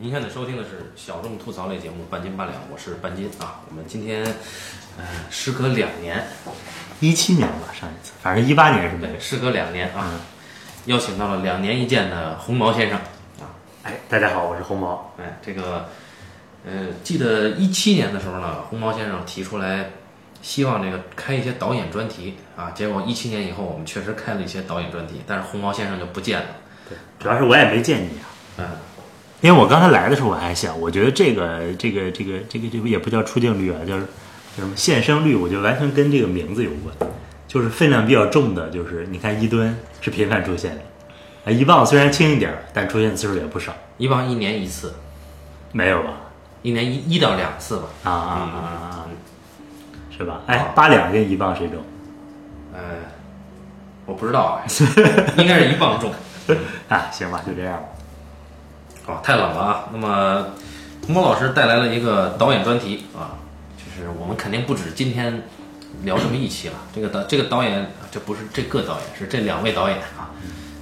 您现在收听的是小众吐槽类节目《半斤八两》，我是半斤啊。我们今天，呃，时隔两年，一七年吧，上一次，反正一八年是没有对，。时隔两年啊，邀请到了两年一见的红毛先生啊。哎，大家好，我是红毛。哎，这个，呃，记得一七年的时候呢，红毛先生提出来，希望这个开一些导演专题啊。结果一七年以后，我们确实开了一些导演专题，但是红毛先生就不见了。对，主要是我也没见你啊，嗯，因为我刚才来的时候我还想，我觉得这个这个这个这个这个也不叫出镜率啊，叫叫什么现声率，我觉得完全跟这个名字有关，就是分量比较重的，就是你看一吨是频繁出现的，啊，一磅虽然轻一点儿，但出现次数也不少，一磅一年一次，没有吧？一年一一到两次吧。啊啊啊啊啊，是吧？哎啊，八两跟一磅谁重？呃，我不知道哎，应该是一磅重。啊，行吧，就这样吧。哦，太冷了啊！那么，红波老师带来了一个导演专题啊，就是我们肯定不止今天聊这么一期了。这个导这个导演，这不是这个导演，是这两位导演啊，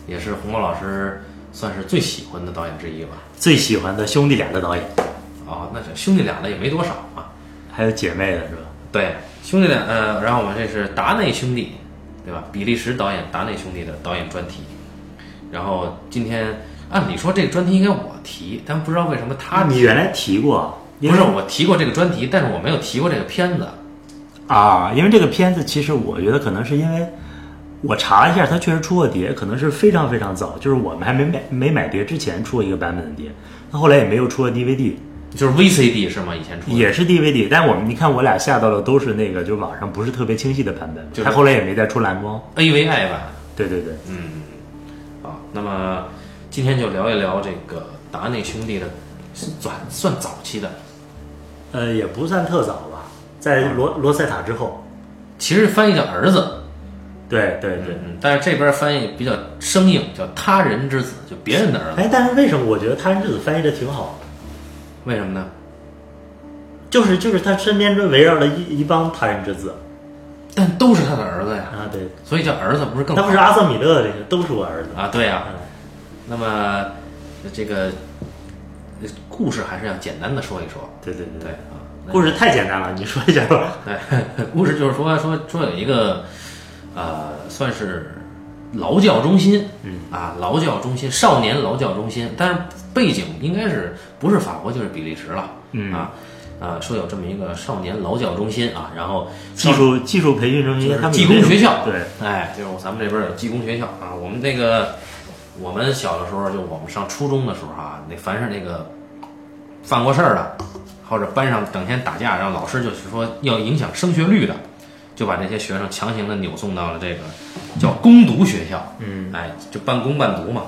也是红波老师算是最喜欢的导演之一吧。最喜欢的兄弟俩的导演，哦，那这兄弟俩的也没多少啊。还有姐妹的是吧？对，兄弟俩，呃，然后我们这是达内兄弟，对吧？比利时导演达内兄弟的导演专题。然后今天按理说这个专题应该我提，但不知道为什么他你原来提过，不是我提过这个专题，但是我没有提过这个片子。啊，因为这个片子其实我觉得可能是因为我查了一下，它确实出过碟，可能是非常非常早，就是我们还没买没买碟之前出过一个版本的碟，它后来也没有出过 DVD，就是 VCD 是吗？以前出的也是 DVD，但我们你看我俩下到的都是那个就网上不是特别清晰的版本，就是它后来也没再出蓝光。AVI 版对对对，嗯啊。那么今天就聊一聊这个达内兄弟的，算算早期的，呃，也不算特早吧，在罗罗塞塔之后。其实翻译叫儿子，对对对，嗯，但是这边翻译比较生硬，叫他人之子，就别人的儿子。哎，但是为什么我觉得他人之子翻译的挺好的？为什么呢？就是就是他身边就围绕了一一帮他人之子但都是他的儿子呀，啊，对，所以叫儿子不是更好？他不是阿瑟米勒这个都是我儿子啊？对呀、嗯那么这个呃故事还是要简单的说一说。对对对对啊，故事太简单了，你说一下吧。对，故事就是说说说有一个呃，算是劳教中心，嗯啊，劳教中心，少年劳教中心，但是背景应该是不是法国就是比利时了，嗯啊。啊，说有这么一个少年劳教中心啊，然后技术技术培训中心，技工学校，对，哎，就是咱们这边有技工学校啊。我们那个，我们小的时候，就我们上初中的时候啊，那凡是那个犯过事儿的，或者班上整天打架，然后老师就是说要影响升学率的，就把这些学生强行的扭送到了这个叫攻读学校，嗯，哎，就半工半读嘛，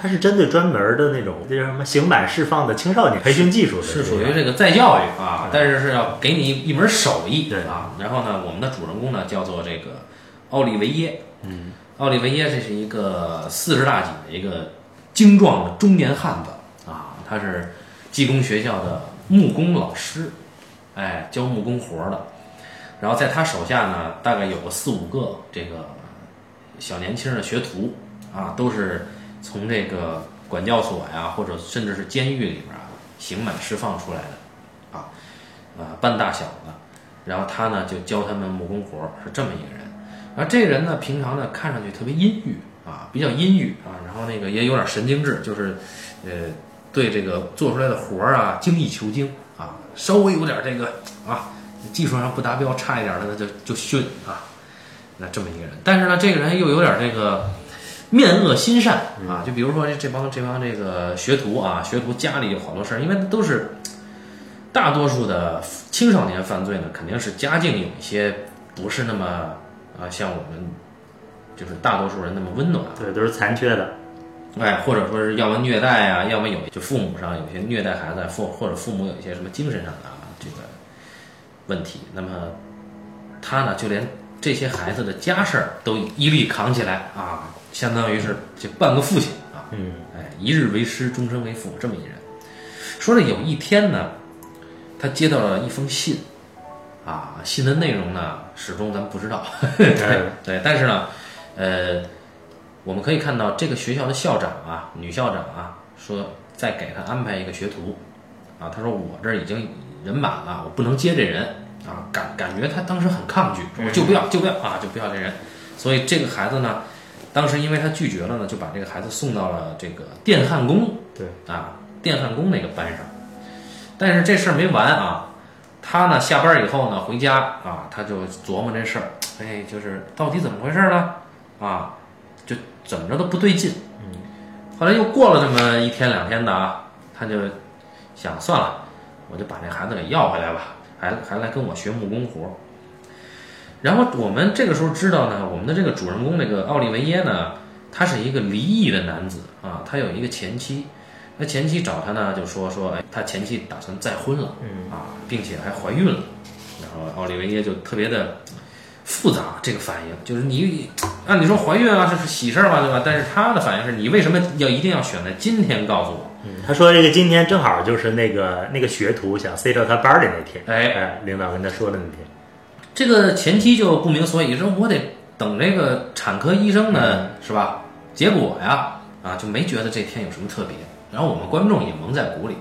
它是针对专门的那种，这叫什么刑满释放的青少年培训技术的，是属于这个再教育啊，但是是要给你一门手艺对。啊。然后呢，我们的主人公呢叫做这个奥利维耶，嗯，奥利维耶这是一个四十大几的一个精壮的中年汉子啊，他是技工学校的木工老师，哎，教木工活的。然后在他手下呢，大概有个四五个这个小年轻的学徒啊，都是从这个管教所呀，或者甚至是监狱里边啊，刑满释放出来的啊，呃，半大小子。然后他呢就教他们木工活，是这么一个人。然后这个人呢，平常呢看上去特别阴郁啊，比较阴郁啊，然后那个也有点神经质，就是呃，对这个做出来的活儿啊精益求精啊，稍微有点这个啊技术上不达标，差一点的那就就训啊，那这么一个人。但是呢，这个人又有点这个面恶心善啊，就比如说这这帮这帮这个学徒啊，学徒家里有好多事儿，因为都是大多数的青少年犯罪呢，肯定是家境有一些不是那么啊，像我们就是大多数人那么温暖。对，都是残缺的。哎，或者说是要么虐待啊，要么有就父母上有些虐待孩子，父或者父母有一些什么精神上的啊这个问题，那么他呢就连这些孩子的家事儿都一力扛起来啊，相当于是这半个父亲啊，嗯，哎，一日为师，终身为父，这么一人。说是有一天呢，他接到了一封信，啊，新的内容呢，始终咱不知道。对对，但是呢，呃，我们可以看到这个学校的校长啊，女校长啊，说再给他安排一个学徒，啊，他说我这儿已经人满了，我不能接这人啊，感感觉他当时很抗拒，说我就不要就不要啊，就不要这人，所以这个孩子呢，当时因为他拒绝了呢，就把这个孩子送到了这个电焊工，对。啊，电焊工那个班上，但是这事儿没完啊，他呢下班以后呢回家啊，他就琢磨这事儿，哎，就是到底怎么回事呢？啊，就怎么着都不对劲。嗯后来又过了这么一天两天的啊，他就想算了，我就把这孩子给要回来吧，还还来跟我学木工活儿。然后我们这个时候知道呢，我们的这个主人公这个奥利维耶呢，他是一个离异的男子啊，他有一个前妻，那前妻找他呢，就说说，哎，他前妻打算再婚了，嗯啊，并且还怀孕了，然后奥利维耶就特别的复杂，这个反应就是你按理说怀孕啊，这是喜事儿嘛，对吧？但是他的反应是你为什么要一定要选在今天告诉我？嗯，他说这个今天正好就是那个那个学徒想塞到他班里那天，哎哎，领导跟他说的那天，这个前妻就不明所以，说我得等这个产科医生呢是吧？结果呀，啊，就没觉得这天有什么特别。然后我们观众也蒙在鼓里。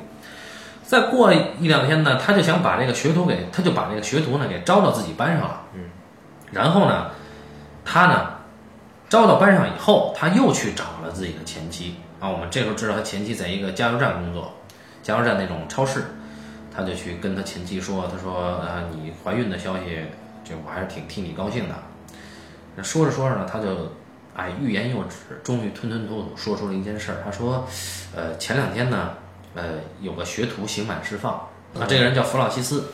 再过一两天呢，他就想把这个学徒给，他就把这个学徒呢给招到自己班上了。嗯，然后呢，他呢招到班上以后，他又去找了自己的前妻啊。我们这时候知道他前妻在一个加油站工作，加油站那种超市，他就去跟他前妻说，他说啊，你怀孕的消息，这我还是挺替你高兴的。说着说着呢，他就哎欲言又止，终于吞吞吐吐说出了一件事儿。他说，呃，前两天呢，呃，有个学徒刑满释放，啊，这个人叫弗朗西斯。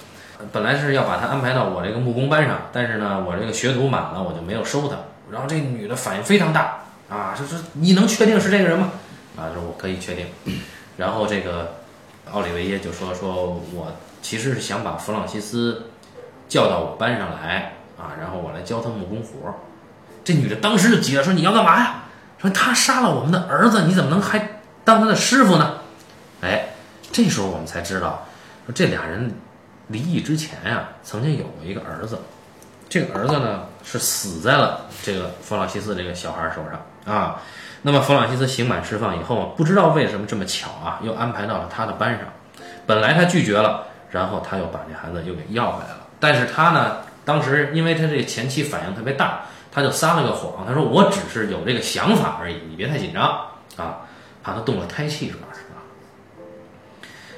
本来是要把他安排到我这个木工班上，但是呢，我这个学徒满了，我就没有收他。然后这女的反应非常大啊，说说你能确定是这个人吗？啊，说我可以确定。然后这个奥利维耶就说说我其实是想把弗朗西斯叫到我班上来啊，然后我来教他木工活儿。这女的当时就急了，说你要干嘛呀？说他杀了我们的儿子，你怎么能还当他的师傅呢？哎，这时候我们才知道，说这俩人离异之前呀、曾经有过一个儿子，这个儿子呢是死在了这个弗朗西斯这个小孩手上啊。那么弗朗西斯刑满释放以后，不知道为什么这么巧啊，又安排到了他的班上。本来他拒绝了，然后他又把这孩子又给要回来了。但是他呢，当时因为他这前妻反应特别大，他就撒了个谎，他说我只是有这个想法而已，你别太紧张啊，怕他动了胎气是吧？是吧？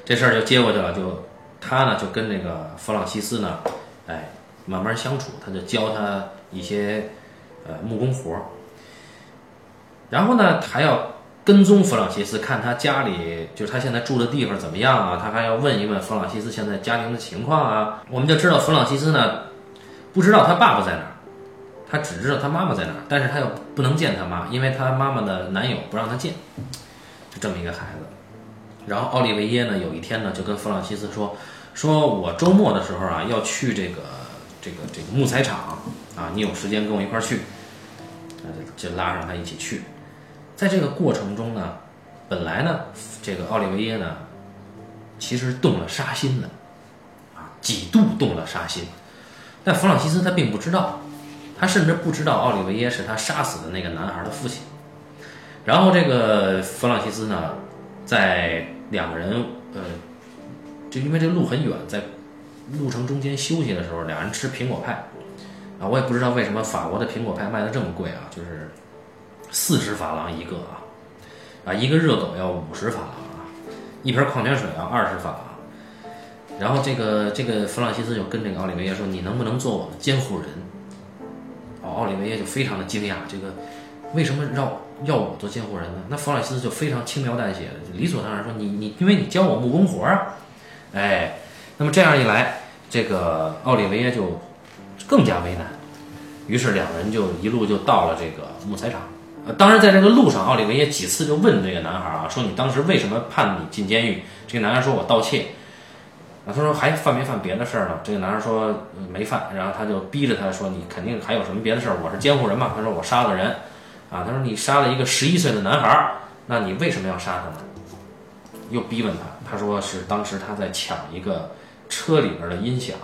这事儿就接过去了，就他呢就跟这个弗朗西斯呢，哎，慢慢相处，他就教他一些呃木工活儿，然后呢还要跟踪弗朗西斯，看他家里就是他现在住的地方怎么样啊，他还要问一问弗朗西斯现在家庭的情况啊。我们就知道弗朗西斯呢不知道他爸爸在哪儿，他只知道他妈妈在哪儿，但是他又不能见他妈，因为他妈妈的男友不让他见，就这么一个孩子。然后奥利维耶呢，有一天呢，就跟弗朗西斯说：“说我周末的时候啊，要去这个这个这个木材厂啊，你有时间跟我一块儿去。”那就就拉上他一起去。在这个过程中呢，本来呢，这个奥利维耶呢，其实动了杀心的，啊，几度动了杀心，但弗朗西斯他并不知道，他甚至不知道奥利维耶是他杀死的那个男孩的父亲。然后这个弗朗西斯呢，在两个人呃，就因为这路很远，在路程中间休息的时候，俩人吃苹果派，啊，我也不知道为什么法国的苹果派卖的这么贵啊，就是四十法郎一个啊，啊，一个热狗要五十法郎啊，一瓶矿泉水要二十法郎。然后这个这个弗朗西斯就跟这个奥利维耶说：“你能不能做我的监护人？”哦，奥利维耶就非常的惊讶，这个为什么让要我做监护人呢？那弗朗西斯就非常轻描淡写的，理所当然说：“你你因为你教我木工活啊。”哎，那么这样一来，这个奥利维耶就更加为难。于是两人就一路就到了这个木材厂。呃，当然在这个路上，奥利维耶几次就问这个男孩啊，说你当时为什么判你进监狱？这个男孩说我盗窃。啊，他说还犯没犯别的事儿呢？这个男孩说、没犯，然后他就逼着他说你肯定还有什么别的事儿？我是监护人嘛。他说我杀了人，啊，他说你杀了一个十一岁的男孩儿，那你为什么要杀他呢？又逼问他，他说是当时他在抢一个车里边的音响，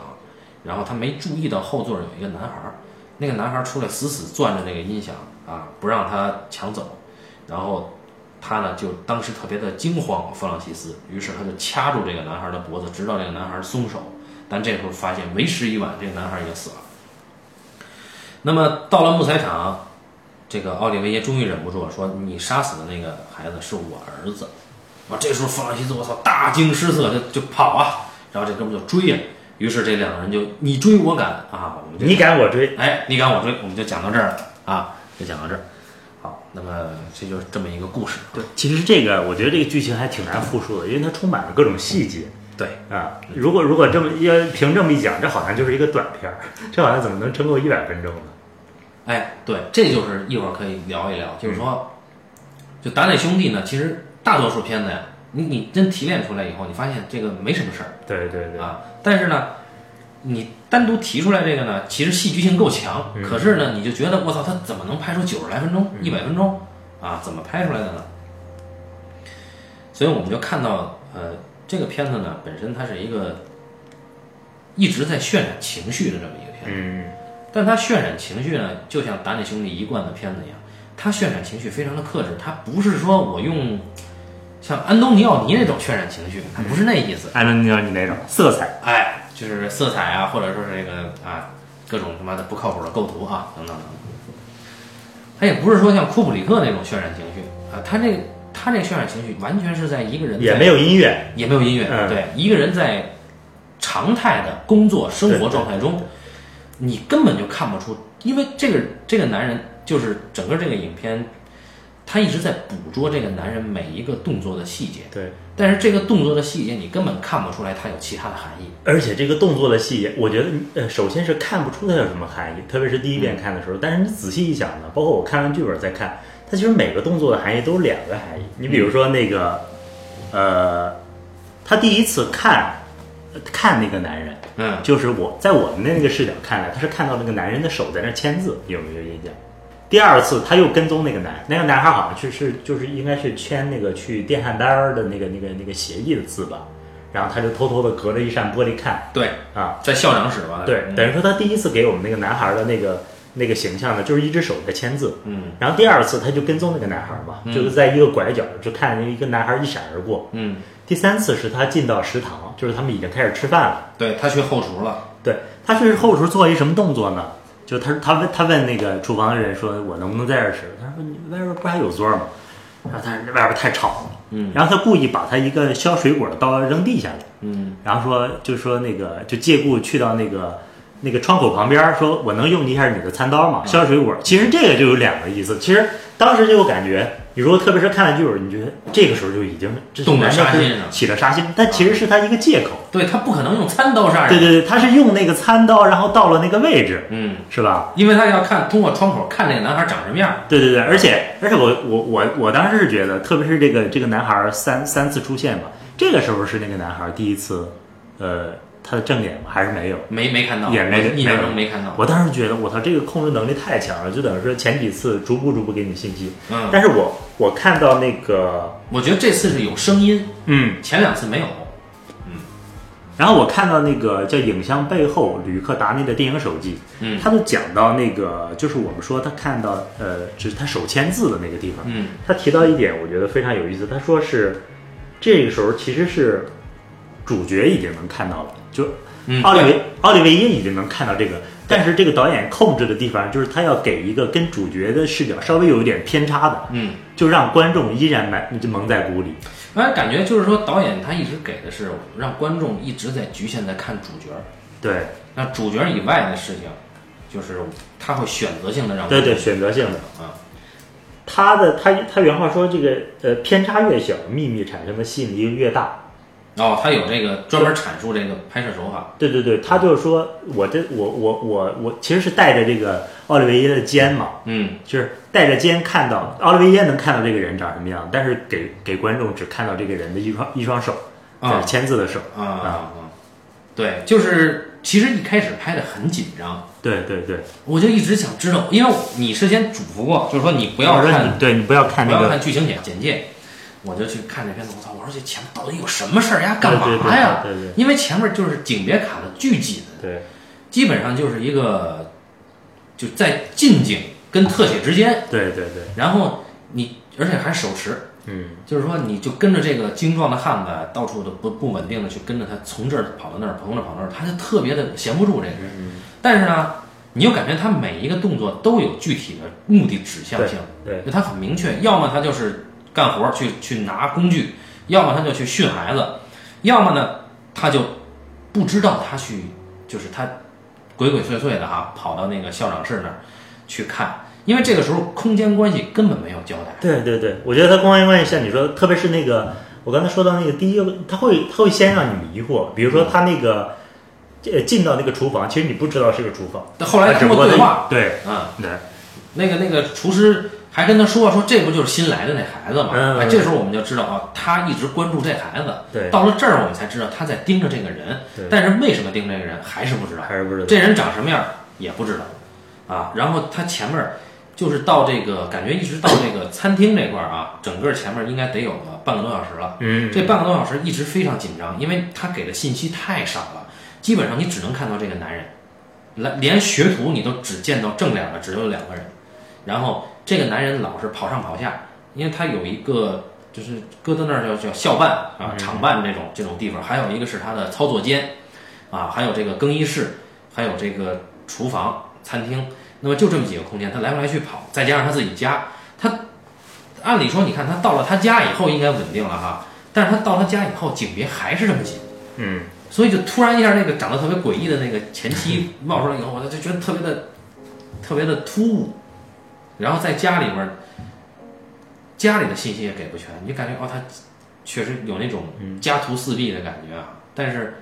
然后他没注意到后座有一个男孩儿，那个男孩儿出来死死攥着那个音响啊，不让他抢走，然后他呢就当时特别的惊慌，弗朗西斯，于是他就掐住这个男孩的脖子，直到这个男孩松手。但这时候发现为时已晚，这个男孩已经死了。那么到了木材厂，这个奥利维耶终于忍不住了，说：“你杀死的那个孩子是我儿子。”啊，这时候弗朗西斯，我操，大惊失色，就就跑啊！然后这哥们就追呀。于是这两个人就你追我赶啊，我们就你赶我追，哎，你赶我追，我们就讲到这儿了啊，就讲到这儿。好，那么这就是这么一个故事。对，其实这个我觉得这个剧情还挺难复述的，因为它充满了各种细节。对啊，如果如果这么要凭这么一讲，这好像就是一个短片儿，这好像怎么能撑够一百分钟呢？哎，对，这就是一会儿可以聊一聊，就是说，就达内兄弟呢，其实大多数片子呀，你你真提炼出来以后，你发现这个没什么事儿对对对，啊，但是呢，你单独提出来这个呢，其实戏剧性够强，嗯可是呢，你就觉得我操，他怎么能拍出九十来分钟、一百分钟啊？怎么拍出来的呢？所以我们就看到，呃，这个片子呢，本身它是一个一直在渲染情绪的这么一个片子。嗯，但它渲染情绪呢，就像达内兄弟一贯的片子一样，它渲染情绪非常的克制，它不是说我用像安东尼奥尼那种渲染情绪，它不是那意思。安东尼奥尼那种色彩，哎，就是色彩啊，或者说是这个啊，各种他妈的不靠谱的构图啊，等等等等。他也不是说像库布里克那种渲染情绪啊，他这他这渲染情绪完全是在一个人也没有音乐，也没有音乐，嗯对，一个人在常态的工作生活状态中，你根本就看不出，因为这个这个男人就是整个这个影片，他一直在捕捉这个男人每一个动作的细节，对，但是这个动作的细节你根本看不出来它有其他的含义，而且这个动作的细节，我觉得呃，首先是看不出它有什么含义，特别是第一遍看的时候。但是你仔细一想呢，包括我看完剧本再看，它其实每个动作的含义都是两个含义。你比如说那个，呃，他第一次看看那个男人，嗯，就是我在我们的那个视角看来，他是看到那个男人的手在那签字，有没有印象？第二次他又跟踪那个男，那个男孩好像是是就是应该是签那个去电焊单儿的那个那个那个协议的字吧，然后他就偷偷的隔着一扇玻璃看。对，啊，在校长室吧，对，嗯。等于说他第一次给我们那个男孩的那个那个形象呢，就是一只手在签字，嗯。然后第二次他就跟踪那个男孩嘛，就是在一个拐角就看见一个男孩一闪而过，嗯，第三次是他进到食堂，就是他们已经开始吃饭了。对他去后厨了，对他去后厨做一什么动作呢？就他他问他问那个厨房的人说：“我能不能在这儿吃？”他说：“你外边不还有桌吗？”然后他说：“外边太吵了。”嗯，然后他故意把他一个削水果的刀扔地下了，嗯然后说就说那个就借故去到那个那个窗口旁边，说我能用一下你的餐刀吗？削水果。其实这个就有两个意思。其实当时就有感觉，你如果特别是看了剧本，你觉得这个时候就已经动了杀心了起了杀心，但其实是他一个借口。对他不可能用餐刀杀人，对对对，他是用那个餐刀，然后到了那个位置，嗯，是吧？因为他要看通过窗口看那个男孩长什么样，对对对，而且而且我我我我当时是觉得，特别是这个这个男孩三三次出现吧，这个时候是那个男孩第一次，呃，他的正脸吗？还是没有？没没看到，也没我印象没有中没看到，我当时觉得，我操，这个控制能力太强了，就等于说前几次逐步逐步给你信息，嗯，但是我我看到那个，我觉得这次是有声音，嗯，前两次没有，嗯然后我看到那个叫《影像背后》吕克达内的电影手记，嗯他就讲到那个，就是我们说他看到，呃，就是他手签字的那个地方，嗯他提到一点，我觉得非常有意思。他说是这个时候其实是主角已经能看到了，就嗯，奥利维奥利维耶已经能看到这个，但是这个导演控制的地方就是他要给一个跟主角的视角稍微有一点偏差的，嗯，就让观众依然蒙就蒙在鼓里。哎，感觉就是说导演他一直给的是让观众一直在局限在看主角，对那主角以外的事情，就是他会选择性的让对对，选择性的。啊，他的他他原话说，这个呃偏差越小，秘密产生的吸引力越大。哦，他有这个专门阐述这个拍摄手法，对对对，他就是说我这我我我我其实是带着这个奥利维耶的肩嘛，嗯。就是带着肩看到奥利维耶能看到这个人长什么样，但是给给观众只看到这个人的一双一双手，啊。就是签字的手。啊啊啊，对，就是其实一开始拍的很紧张，对对对，我就一直想知道，因为你事先嘱咐过，就是说你不要看你对你不要看不要那个看剧情简简介，我就去看这片子。我操！我说这前面到底有什么事儿呀？干嘛呀？对对对因为前面就是景别卡的巨紧，对基本上就是一个就在近景跟特写之间，对对对然后你而且还手持，嗯就是说，你就跟着这个精壮的汉子，到处的不不稳定的去跟着他，从这儿跑到那儿，从这儿跑到那儿，他就特别的闲不住这个人。但是呢，你又感觉他每一个动作都有具体的目的指向性，对就他很明确，要么他就是干活去去拿工具，要么他就去训孩子，要么呢他就不知道他去，就是他鬼鬼祟祟的哈跑到那个校长室那儿去看，因为这个时候空间关系根本没有交代。对对对，我觉得他公安关系像你说，特别是那个我刚才说到那个第一个，他会他会先让你迷惑，比如说他那个呃进到那个厨房，其实你不知道是个厨房，但后来通过对话，对嗯、对。那个那个厨师还跟他说说这不就是新来的那孩子吗？嗯哎，这时候我们就知道啊，他一直关注这孩子。对到了这儿我们才知道他在盯着这个人对，但是为什么盯这个人还是不知道。还是不知道，这人长什么样也不知道，啊，然后他前面就是到这个感觉一直到这个餐厅这块儿啊，整个前面应该得有个半个多小时了。嗯这半个多小时一直非常紧张，因为他给的信息太少了，基本上你只能看到这个男人，来连学徒你都只见到正脸的只有两个人，然后这个男人老是跑上跑下，因为他有一个就是搁在那儿叫叫校办啊、厂办这种这种地方，还有一个是他的操作间，啊，还有这个更衣室，还有这个厨房、餐厅，那么就这么几个空间，他来回来去跑，再加上他自己家，他按理说你看他到了他家以后应该稳定了哈，但是他到他家以后景别还是这么紧。嗯所以就突然一下，那个长得特别诡异的那个前妻冒出来以后，我就觉得特别的、特别的突兀。然后在家里边，家里的信息也给不全，你就感觉哦，他确实有那种家徒四壁的感觉啊。但是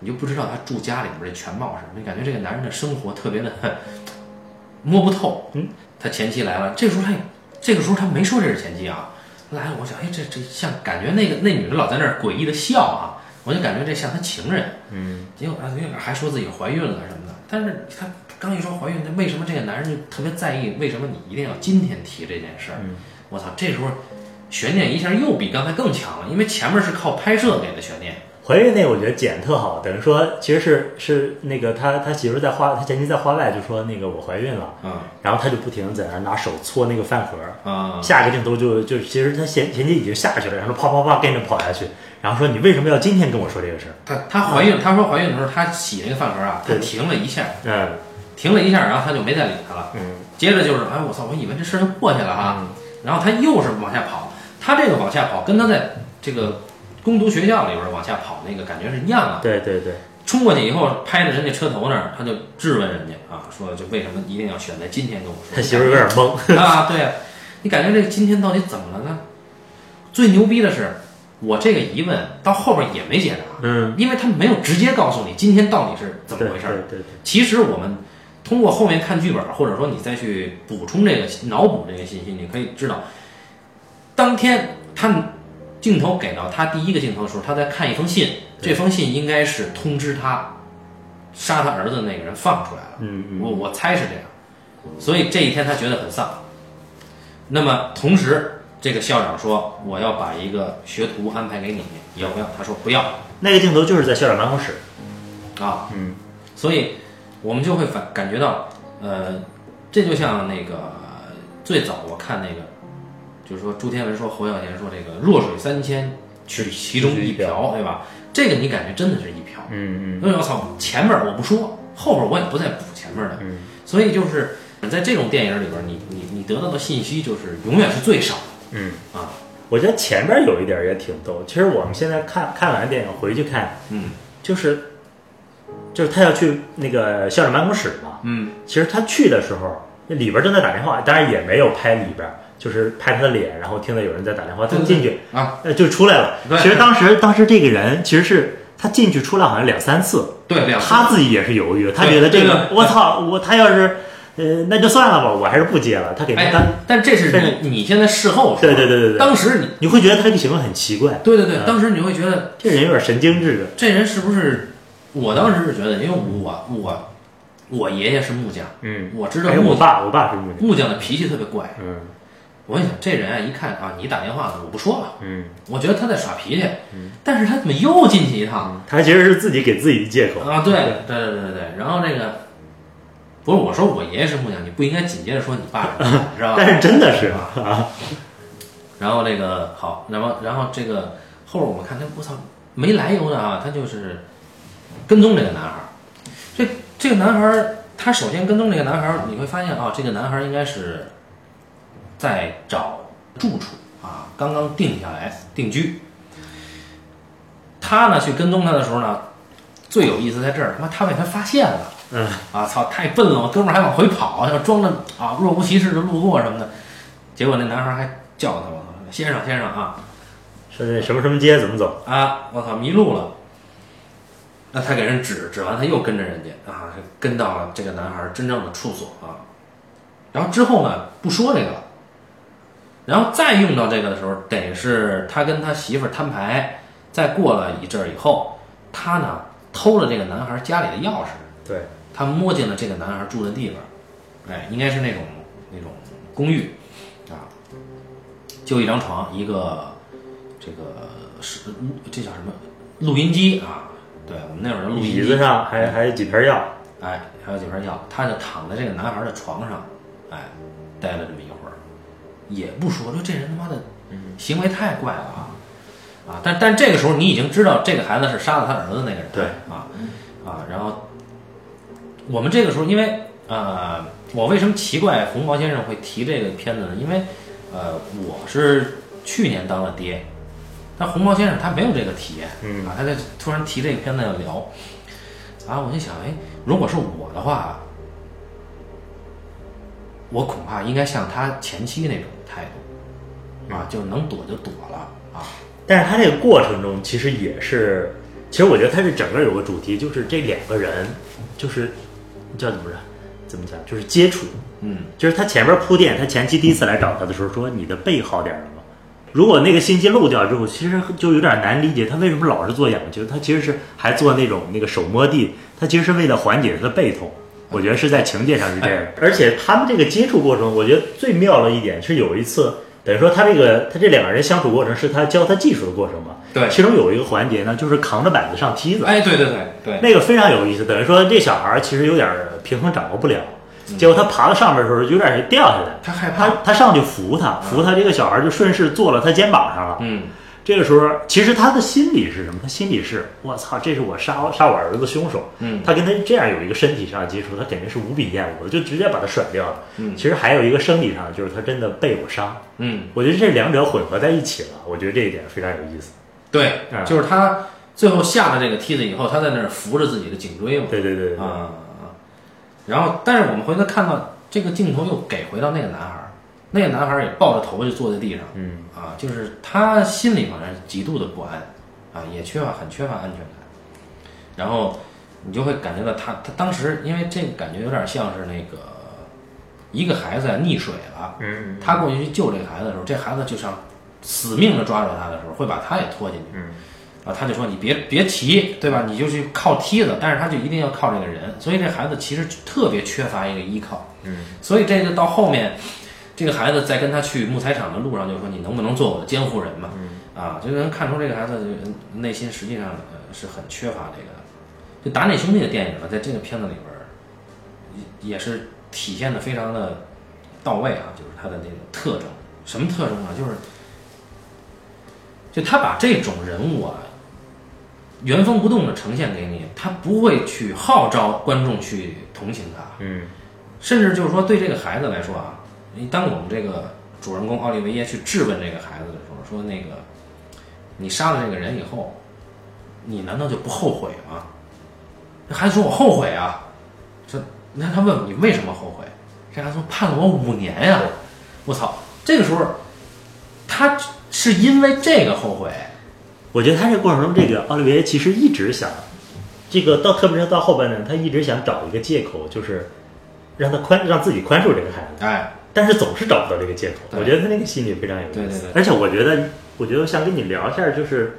你就不知道他住家里边儿这全貌是什么，你感觉这个男人的生活特别的 摸不透。嗯，他前妻来了，这时候他这个时候他没说这是前妻啊，来了，我想，哎，这这像感觉那个那女的老在那儿诡异的笑啊，我就感觉这像他情人。嗯结果啊，那个还说自己怀孕了什么的。但是他刚一说怀孕，那为什么这个男人就特别在意？为什么你一定要今天提这件事儿？嗯我操，这时候悬念一下又比刚才更强了，因为前面是靠拍摄给的悬念。怀孕那个我觉得剪得特好，等于说其实是是那个他他媳妇在花他前妻在花外就说那个我怀孕了，嗯然后他就不停在那儿拿手搓那个饭盒，啊下一个镜头就就其实他前前妻已经下去了，然后啪啪啪跟着跑下去，然后说你为什么要今天跟我说这个事儿？她她怀孕，她说怀孕的时候，她洗那个饭盒啊，她停了一下，嗯停了一下，然后他就没再理他了。嗯接着就是，哎，我操，我以为这事儿就过去了哈，然后他又是往下跑，他这个往下跑跟他在这个攻读学校里边往下跑那个感觉是一样的。对对对，冲过去以后拍着人家车头那儿，他就质问人家啊，说就为什么一定要选在今天跟我说？他媳妇儿有点懵，啊，对啊，你感觉这个今天到底怎么了呢？最牛逼的是，我这个疑问到后边也没解答，嗯，因为他没有直接告诉你今天到底是怎么回事儿。对对对，其实我们通过后面看剧本，或者说你再去补充这个脑补这个信息，你可以知道，当天他镜头给到他第一个镜头的时候，他在看一封信，这封信应该是通知他杀他儿子的那个人放出来了。嗯嗯我我猜是这样，所以这一天他觉得很丧。那么同时，这个校长说我要把一个学徒安排给你，要不要？他说不要那个镜头就是在校长办公室，啊。嗯所以我们就会反感觉到，呃，这就像那个最早我看那个，就是说朱天文说侯孝贤说这个弱水三千取其中一瓢，对吧？这个你感觉真的是一瓢。嗯嗯因为我操，前面我不说，后边我也不再补前面的，嗯所以就是在这种电影里边，你你你得到的信息就是永远是最少的嗯。啊。我觉得前边有一点也挺逗。其实我们现在看看完电影回去看，嗯就是就是他要去那个校长办公室嘛。嗯其实他去的时候，那里边正在打电话，当然也没有拍里边，就是拍他的脸，然后听到有人在打电话，他进去啊，呃就出来了。其实当时当时这个人其实是他进去出来好像两三次，对，两他自己也是犹豫，他觉得这个我操，我他要是呃那就算了吧，我还是不接了。他给他哎，但这是你你现在事后说，对对对对对，当时你你会觉得他这个行为很奇怪，对对对，嗯当时你会觉得这人有点神经质的。这人是不是？我当时是觉得，因为我我我爷爷是木匠，嗯，我知道哎，木匠我爸我爸是木匠，木匠的脾气特别怪。嗯我一想，这人啊，一看啊，你打电话呢，我不说了，嗯，我觉得他在耍脾气，嗯但是他怎么又进去一趟？他其实是自己给自己的借口啊，对对对对对对，然后那个不是我说我爷爷是木匠，你不应该紧接着说你爸是木匠，知道吧？但是真的是啊，然后那个好，然后然后这个后边我们看他，我操，没来由的啊，他就是跟踪这个男孩儿。这这个男孩儿，他首先跟踪这个男孩儿，你会发现啊，这个男孩儿应该是在找住处啊，刚刚定下来定居。他呢去跟踪他的时候呢，最有意思在这儿，他妈他被他发现了。嗯，啊操，太笨了！我哥们儿还往回跑，要装着啊若无其事的路过什么的，结果那男孩还叫他，我操，先生先生啊说这什么什么街怎么走？啊，我操迷路了。那他给人指指完，他又跟着人家啊，跟到了这个男孩真正的处所啊。然后之后呢，不说这个了，然后再用到这个的时候，得是他跟他媳妇儿摊牌。再过了一阵儿以后，他呢偷了这个男孩家里的钥匙。对，他摸进了这个男孩住的地方，哎，应该是那种那种公寓，啊，就一张床，一个这个是这叫什么录音机啊？对我们那会儿椅子上还还有几瓶药，哎，还有几瓶药，他就躺在这个男孩的床上，哎，待了这么一会儿，也不说，说这人他妈的行为太怪了啊啊！但但这个时候你已经知道这个孩子是杀了他儿子那个人，对啊啊，然后。我们这个时候，因为呃，我为什么奇怪红毛先生会提这个片子呢？因为呃，我是去年当了爹，但红毛先生他没有这个体验，嗯啊，他在突然提这个片子要聊，啊，我就想，哎，如果是我的话，我恐怕应该像他前妻那种态度，啊，就能躲就躲了啊，但是他这个过程中其实也是，其实我觉得他是整个有个主题，就是这两个人就是叫怎么着，怎么讲，就是接触，嗯，就是他前面铺垫，他前妻第一次来找他的时候说你的背好点了吗？如果那个信息漏掉之后，其实就有点难理解他为什么老是做仰球，他其实是还做那种那个手摸地，他其实是为了缓解他的背痛。我觉得是在情节上是这样。的，而且他们这个接触过程，我觉得最妙的一点是有一次，等于说他这个他这两个人相处过程是他教他技术的过程嘛，对。其中有一个环节呢，就是扛着板子上梯子，哎，对对对对，那个非常有意思，等于说这小孩其实有点平衡掌握不了，结果他爬到上面的时候有点儿掉下来，他害怕，他他上去扶他，扶他这个小孩儿就顺势坐了他肩膀上了。嗯，这个时候，其实他的心理是什么？他心里是我操，这是我杀杀我儿子的凶手。嗯他跟他这样有一个身体上的接触，他肯定是无比厌恶的，就直接把他甩掉了。嗯其实还有一个生理上，就是他真的被我杀。嗯。我觉得这两者混合在一起了，我觉得这一点非常有意思。对，嗯就是他最后下了这个梯子以后，他在那儿扶着自己的颈椎嘛。对对对对对，啊、然后，但是我们回头看到这个镜头又给回到那个男孩儿，那个男孩儿也抱着头就坐在地上，嗯啊，就是他心里好像是极度的不安，啊，也缺乏很缺乏安全感。然后你就会感觉到他他当时因为这个感觉有点像是那个一个孩子溺水了，嗯他过去去救这个孩子的时候，这孩子就像死命的抓住他的时候，会把他也拖进去。嗯啊，他就说你别别提，对吧？你就去靠梯子，但是他就一定要靠这个人，所以这孩子其实特别缺乏一个依靠。嗯，所以这个到后面，这个孩子在跟他去木材厂的路上就说你能不能做我的监护人嘛？嗯啊，就能看出这个孩子就内心实际上呃是很缺乏这个的。就达内兄弟的电影呢，在这个片子里边也也是体现的非常的到位啊，就是他的那个特征。什么特征啊？就是就他把这种人物啊原封不动的呈现给你，他不会去号召观众去同情他，嗯甚至就是说对这个孩子来说啊，你当我们这个主人公奥利维耶去质问这个孩子的时候，说那个你杀了这个人以后，你难道就不后悔吗？这孩子说：“我后悔啊。”说那他问你为什么后悔？这孩子说：“判了我五年呀、我操！这个时候他是因为这个后悔，我觉得他这个过程中，这个奥利维耶其实一直想，这个到特别是到后半段，他一直想找一个借口，就是让他宽让自己宽恕这个孩子，哎，但是总是找不到这个借口。我觉得他那个心理非常有意思。对对对而且我觉得，我觉得想跟你聊一下，就是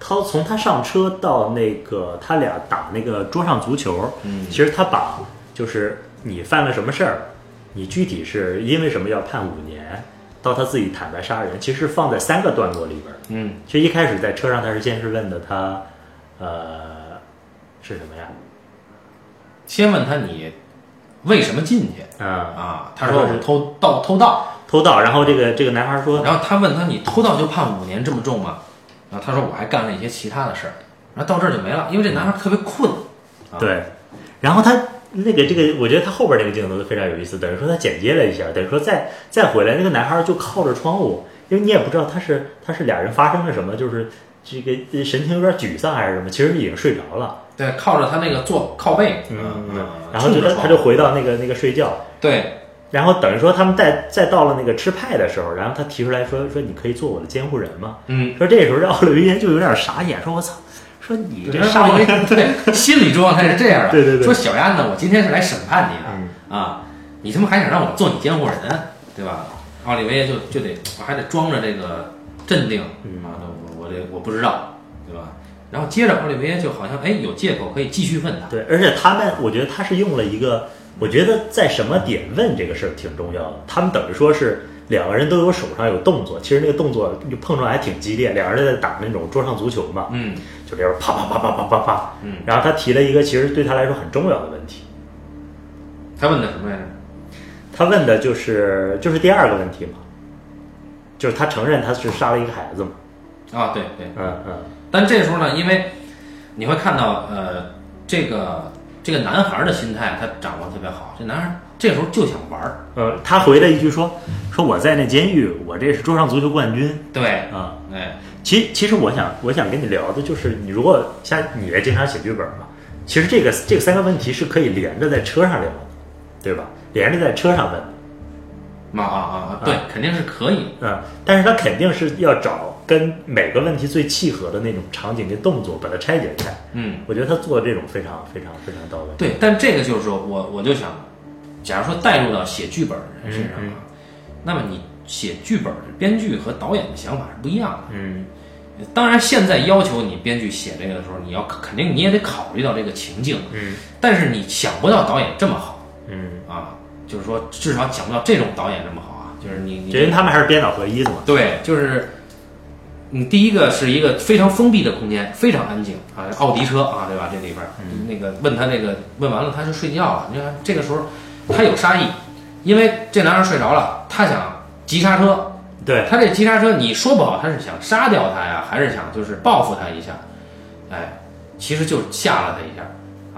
他从他上车到那个他俩打那个桌上足球，嗯其实他把就是你犯了什么事儿，你具体是因为什么要判五年，到他自己坦白杀人，其实放在三个段落里边儿。嗯其实一开始在车上，他是先是问的他，呃，是什么呀？先问他你为什么进去嗯，啊？他说我是偷盗偷盗，偷偷盗，然后这个这个男孩说，然后他问他你偷盗就判五年这么重吗？然后他说我还干了一些其他的事儿，然后到这儿就没了，因为这男孩特别困。啊对，然后他那个这个，我觉得他后边那个镜头非常有意思，等于说他剪接了一下，等于说再再回来，那个男孩就靠着窗户，因为你也不知道他是他是俩人发生了什么，就是这个呃神情有点沮丧还是什么，其实已经睡着了，对，靠着他那个坐靠背，嗯嗯，然后就他就回到那个那个睡觉，对然后等于说他们再再到了那个吃派的时候，然后他提出来说说你可以做我的监护人吗？嗯，说这时候这奥利维耶就有点傻眼，说我操，说你这上回 对心理状态是这样的，对对对说小丫呢，我今天是来审判你的、嗯啊，你他妈还想让我做你监护人，对吧？奥利维耶就就得我还得装着这个镇定嗯啊，我我这我不知道，对吧？然后接着奥利维耶就好像哎有借口可以继续问他，对，而且他们，我觉得他是用了一个，我觉得在什么点问这个事儿挺重要的。他们等于说是两个人都有手上有动作，其实那个动作就碰撞还挺激烈，两个人在打那种桌上足球嘛，嗯。就这样啪啪啪啪啪啪啪。嗯，然后他提了一个其实对他来说很重要的问题，他问的什么来着？他问的就是就是第二个问题嘛，就是他承认他是杀了一个孩子嘛，啊，对对，嗯嗯。但这时候呢，因为你会看到，呃，这个这个男孩的心态他掌握特别好，这男孩这时候就想玩儿，呃，他回了一句说说我在那监狱，我这是桌上足球冠军对，啊。哎，其其实我想我想跟你聊的就是，你如果像你也经常写剧本嘛，其实这个这个三个问题是可以连着在车上聊的，对吧？连着在车上问，啊啊啊，对，肯定是可以，嗯，但是他肯定是要找跟每个问题最契合的那种场景跟动作，把它拆解开。嗯，我觉得他做这种非常非常非常到位。对，但这个就是说我我就想，假如说带入到写剧本的人身上嗯啊，那么你写剧本的，编剧和导演的想法是不一样的。嗯当然，现在要求你编剧写这个的时候，你要肯定你也得考虑到这个情境，嗯但是你想不到导演这么好嗯，啊，就是说至少想不到这种导演这么好啊，就是你你因为他们还是编导合一的嘛。对，就是你第一个是一个非常封闭的空间，非常安静啊，奥迪车啊，对吧？这里边儿、那个问他那个问完了，他就睡觉了。你看这个时候他有杀意，因为这男孩睡着了，他想急刹车。对，他这急刹车，你说不好他是想杀掉他呀，还是想就是报复他一下？哎，其实就吓了他一下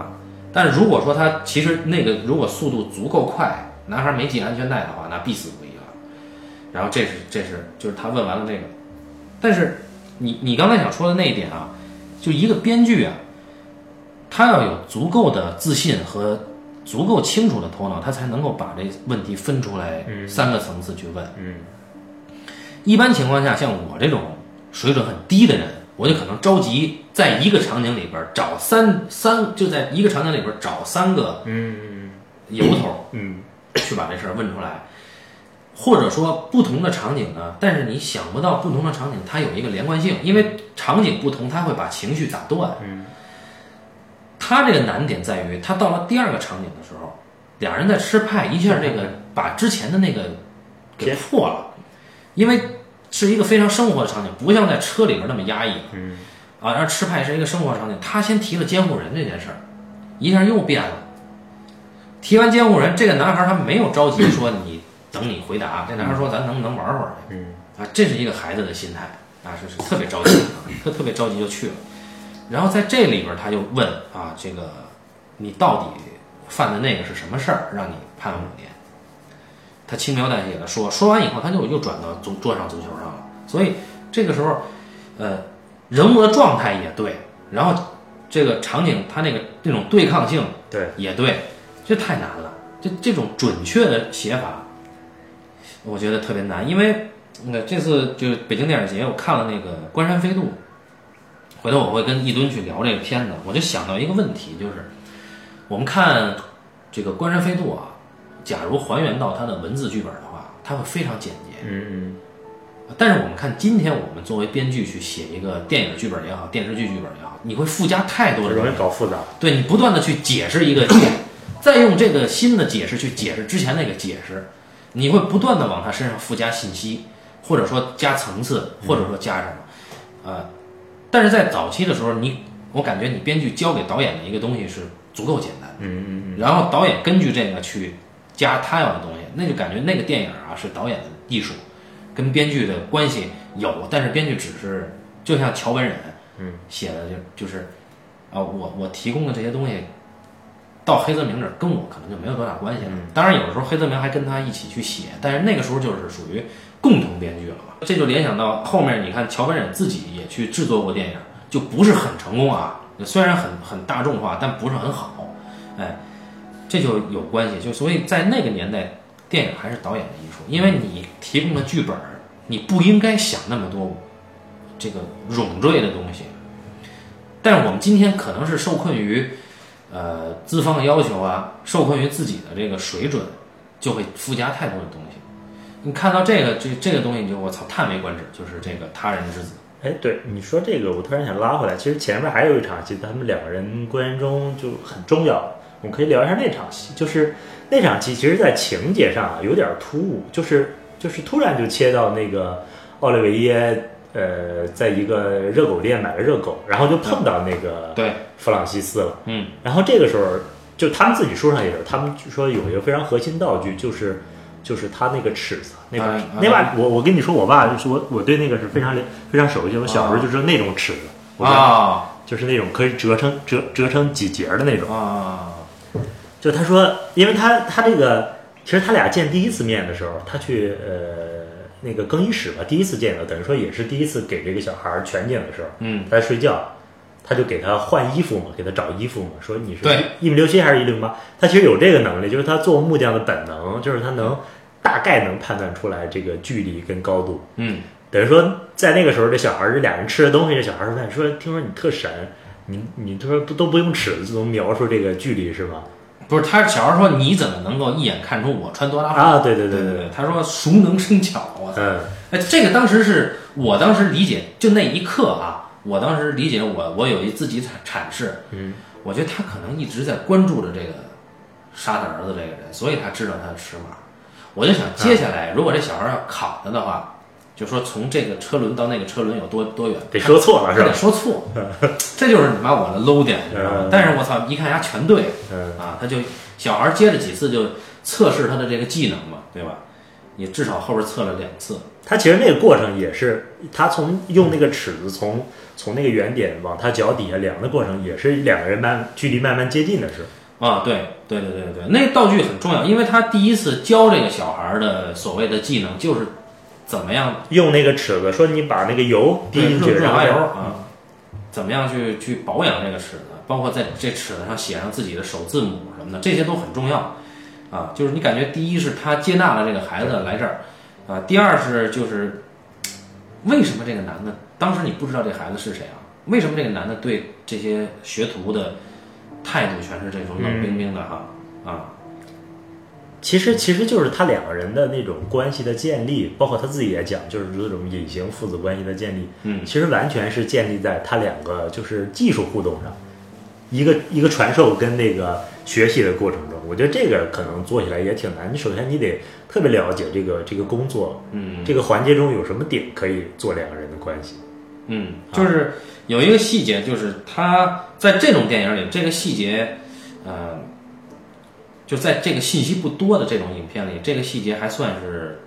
啊。但是如果说他其实那个如果速度足够快，男孩没系安全带的话，那必死无疑了。然后这是这是就是他问完了这个，但是你你刚才想说的那一点啊，就一个编剧啊，他要有足够的自信和足够清楚的头脑，他才能够把这问题分出来三个层次去问。嗯一般情况下，像我这种水准很低的人，我就可能着急在一个场景里边找三三，就在一个场景里边找三个嗯由头嗯去把这事儿问出来，或者说不同的场景呢，但是你想不到不同的场景它有一个连贯性，因为场景不同，它会把情绪打断。嗯，他这个难点在于，他到了第二个场景的时候，俩人在吃派，一下这个把之前的那个给破了，因为是一个非常生活的场景，不像在车里边那么压抑。嗯啊，然后吃派是一个生活场景，他先提了监护人这件事儿，一下又变了。提完监护人，这个男孩他没有着急说你等你回答，这男孩说咱能不能玩会儿去？嗯啊，这是一个孩子的心态啊，是是特别着急，啊，特特别着急就去了。然后在这里边他就问啊，这个你到底犯的那个是什么事儿，让你判五年？他轻描淡写的说，说完以后他就又转到足桌上足球上了。所以这个时候，呃，人物的状态也对，然后这个场景他那个那种对抗性对，也对，这太难了。这这种准确的写法，我觉得特别难，因为那个这次就北京电影节，我看了那个《关山飞渡》，回头我会跟一吨去聊这个片子，我就想到一个问题，就是我们看这个《关山飞渡》啊，假如还原到它的文字剧本的话，它会非常简洁。嗯但是我们看今天我们作为编剧去写一个电影剧本也好，电视剧剧本也好，你会附加太多的，容的东西，易搞复杂。对你不断的去解释一个点，再用这个新的解释去解释之前那个解释，你会不断的往他身上附加信息，或者说加层次，或者说加什么，呃，但是在早期的时候，你我感觉你编剧交给导演的一个东西是足够简单嗯。嗯嗯然后导演根据这个去加他要的东西，那就感觉那个电影啊是导演的艺术，跟编剧的关系有，但是编剧只是就像乔本忍，嗯，写的就就是啊，我我提供的这些东西。到黑泽明这儿跟我可能就没有多大关系了。当然，有的时候黑泽明还跟他一起去写，但是那个时候就是属于共同编剧了。这就联想到后面，你看桥本忍自己也去制作过电影，就不是很成功啊。虽然很很大众化，但不是很好。哎，这就有关系。就所以在那个年代，电影还是导演的艺术，因为你提供的剧本，你不应该想那么多这个冗赘的东西。但是我们今天可能是受困于。呃，资方的要求啊，受困于自己的这个水准，就会附加太多的东西。你看到这个这这个东西，你就我操，叹为观止，就是这个他人之子。哎，对你说这个，我突然想拉回来，其实前面还有一场戏，他们两个人关系中就很重要，我们可以聊一下那场戏。就是那场戏，其实，在情节上啊有点突兀，就是就是突然就切到那个奥利维耶。呃，在一个热狗店买了热狗，然后就碰到那个对弗朗西斯了。嗯，然后这个时候，就他们自己书上也有，他们说有一个非常核心道具，就是就是他那个尺子，那把那把我我跟你说，我爸就是我我对那个是非常非常熟悉，我小时候就知道那种尺子啊，就是那种可以折成折折成几节的那种啊。就他说，因为他他这个其实他俩见第一次面的时候，他去呃。那个更衣室吧，第一次见到，等于说也是第一次给这个小孩全景的时候，嗯，他在睡觉，他就给他换衣服嘛，给他找衣服嘛，说你是对一米六七还是一米六八？他其实有这个能力，就是他做木匠的本能，就是他能大概能判断出来这个距离跟高度，嗯，等于说在那个时候，这小孩这俩人吃的东西，这小孩说：“说听说你特神，你你他说都不用尺子就能描述这个距离是吗？”不是他小孩说你怎么能够一眼看出我穿多大啊？对对对对对，他说熟能生巧，我操！嗯，哎，这个当时是我当时理解，就那一刻啊，我当时理解我我有一自己阐阐释，嗯，我觉得他可能一直在关注着这个杀他儿子这个人，所以他知道他的尺码。我就想接下来如果这小孩要考他的话。就说从这个车轮到那个车轮有多多远？得说错了是吧？得说错，这就是你妈我的 low 点，知道吗？但是我操，一看人家全对，啊，他就小孩接了几次就测试他的这个技能嘛，对吧？你至少后边测了两次。他其实那个过程也是他从用那个尺子从从那个原点往他脚底下量的过程，也是两个人慢距离慢慢接近的是啊，对对对对对对，那道具很重要，因为他第一次教这个小孩的所谓的技能就是。怎么样用那个尺子？说你把那个油滴进去，润滑油啊？怎么样去去保养这个尺子？包括在这尺子上写上自己的首字母什么的，这些都很重要啊。就是你感觉第一是他接纳了这个孩子来这儿啊，第二是就是为什么这个男的当时你不知道这孩子是谁啊？为什么这个男的对这些学徒的态度全是这种冷冰冰的哈啊？其实，其实就是他两个人的那种关系的建立，包括他自己也讲，就是这种隐形父子关系的建立。嗯，其实完全是建立在他两个就是技术互动上，一个一个传授跟那个学习的过程中。我觉得这个可能做起来也挺难。你首先你得特别了解这个这个工作，嗯，这个环节中有什么点可以做两个人的关系。嗯，就是有一个细节，就是他在这种电影里，这个细节，呃。就在这个信息不多的这种影片里，这个细节还算是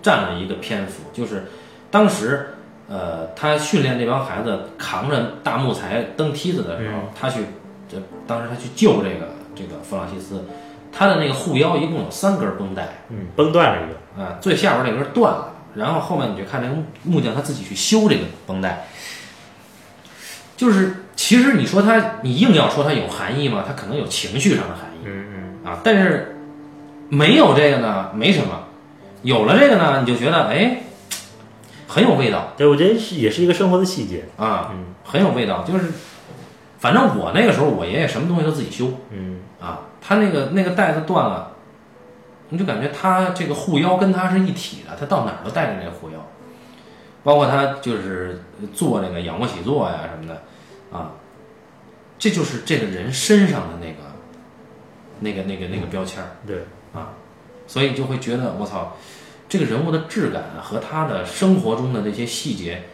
占了一个篇幅。就是当时，呃，他训练这帮孩子扛着大木材登梯子的时候，他去，这当时他去救这个这个弗朗西斯，他的那个护腰一共有三根绷带，嗯，绷断了一个，啊，最下边那根断了，然后后面你就看那个木匠他自己去修这个绷带，就是其实你说他，你硬要说他有含义吗？他可能有情绪上的含义，嗯嗯。啊，但是没有这个呢，没什么；有了这个呢，你就觉得哎，很有味道。对，我觉得是也是一个生活的细节啊，很有味道。就是，反正我那个时候，我爷爷什么东西都自己修。嗯，啊，他那个那个带子断了，你就感觉他这个护腰跟他是一体的，他到哪儿都带着那个护腰，包括他就是做那个仰卧起坐呀什么的，啊，这就是这个人身上的那个。那个、那个、那个标签儿，对啊，所以就会觉得我操，这个人物的质感和他的生活中的那些细节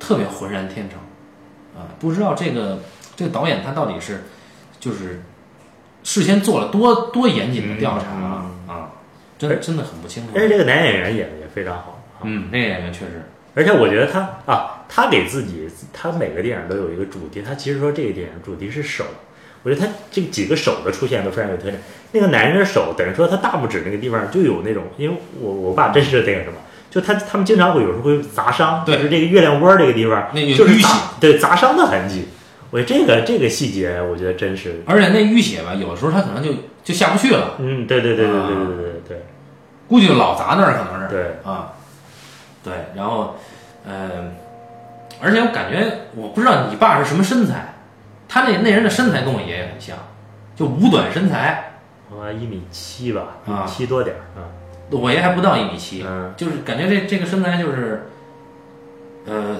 特别浑然天成啊！不知道这个这个导演他到底是就是事先做了多多严谨的调查真真的很不清楚而。且这个男演员演的也非常好。啊嗯，那个演员确实，而且我觉得他啊，他给自己，他每个电影都有一个主题。他其实说这个电影主题是手，我觉得他这几个手的出现都非常有特点。那个男人的手，等于说他大拇指那个地方就有那种，因为我我爸真是那个什么，就他他们经常会有时候会砸伤，对就是这个月亮窝这个地方，就是砸淤血对砸伤的痕迹。我觉得这个这个细节，我觉得真是，而且那淤血吧，有的时候他可能就就下不去了，嗯，对对对对对对对对。估计老砸那儿，可能是。对，啊，对，然后，呃，而且我感觉，我不知道你爸是什么身材，他那那人的身材跟我爷爷很像，就五短身材，啊，一米七吧，一米啊七多点儿啊，我爷还不到一米七，嗯就是感觉这这个身材就是，呃，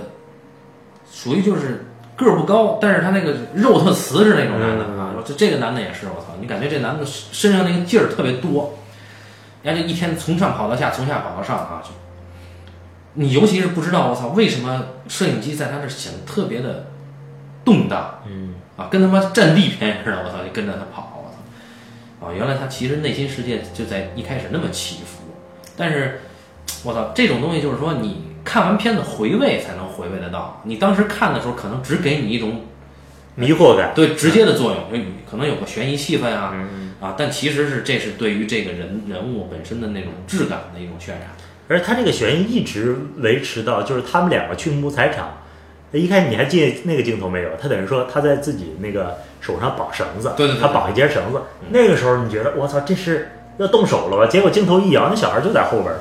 属于就是个儿不高，但是他那个肉特瓷实那种男的嗯啊，这这个男的也是，我操，你感觉这男的身上那个劲儿特别多，人家就一天从上跑到下，从下跑到上啊，就你尤其是不知道我操为什么摄影机在他这显得特别的动荡嗯，啊，跟他妈战地片似的，我操，就跟着他跑，我操，啊，原来他其实内心世界就在一开始那么起伏，但是我操，这种东西就是说你看完片子回味才能回味得到，你当时看的时候可能只给你一种迷惑感，对直接的作用，就你可能有个悬疑气氛啊嗯。啊，但其实是这是对于这个人人物本身的那种质感的一种渲染。而他这个悬疑一直维持到就是他们两个去木材厂，一开始你还记得那个镜头没有？他等于说他在自己那个手上绑绳子，对对对他绑一截绳子。那个时候你觉得我操，这是要动手了吧？结果镜头一摇，那小孩就在后边了，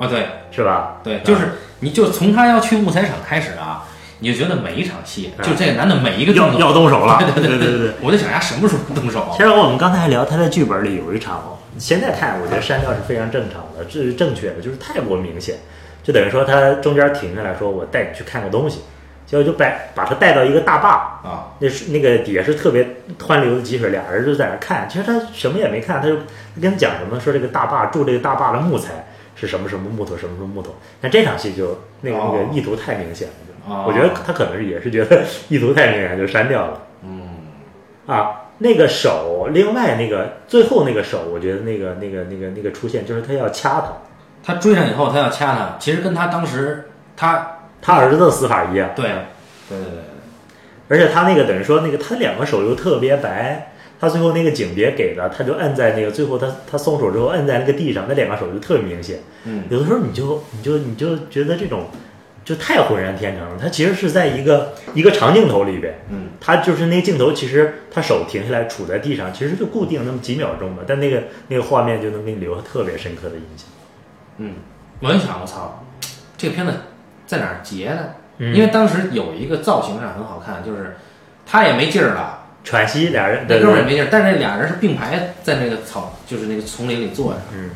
啊，对是吧？对，就是你就从他要去木材厂开始啊，你就觉得每一场戏，就这个男的每一个动要作，要动手了，对对对对对。我就想他什么时候动手其。实我们刚才还聊他在剧本里有一场，现在看我觉得删掉是非常正常的，这是正确的，就是太过明显，就等于说他中间停下来说我带你去看个东西，结果就把把他带到一个大坝，啊，那是那个底下是特别湍流的积水，俩人就在那看。其实他什么也没看，他就跟他讲什么，说这个大坝住这个大坝的木材是什么什么木头，什么什么木头。但这场戏就那个、那个意图太明显了，就哦我觉得他可能是也是觉得意图太明显，就删掉了。嗯，啊，那个手，另外那个最后那个手，我觉得那个那个那个那个出现，就是他要掐他，他追上以后，他要掐他，其实跟他当时他他儿子的死法一样。对对对对而且他那个等于说那个他两个手又特别白，他最后那个景别给的，他就摁在那个最后他他松手之后摁在那个地上，那两个手就特别明显。嗯，有的时候你就你就你就觉得这种就太浑然天成了，他其实是在一个一个长镜头里边，嗯，他就是那个镜头，其实他手停下来杵在地上，其实就固定那么几秒钟的，但那个那个画面就能给你留下特别深刻的印象。嗯，我就想我操，这个片子在哪儿截的？嗯因为当时有一个造型上很好看，就是他也没劲儿了，喘息，俩人那哥们儿也没劲儿，但是这俩人是并排在那个草，就是那个丛林里坐着，嗯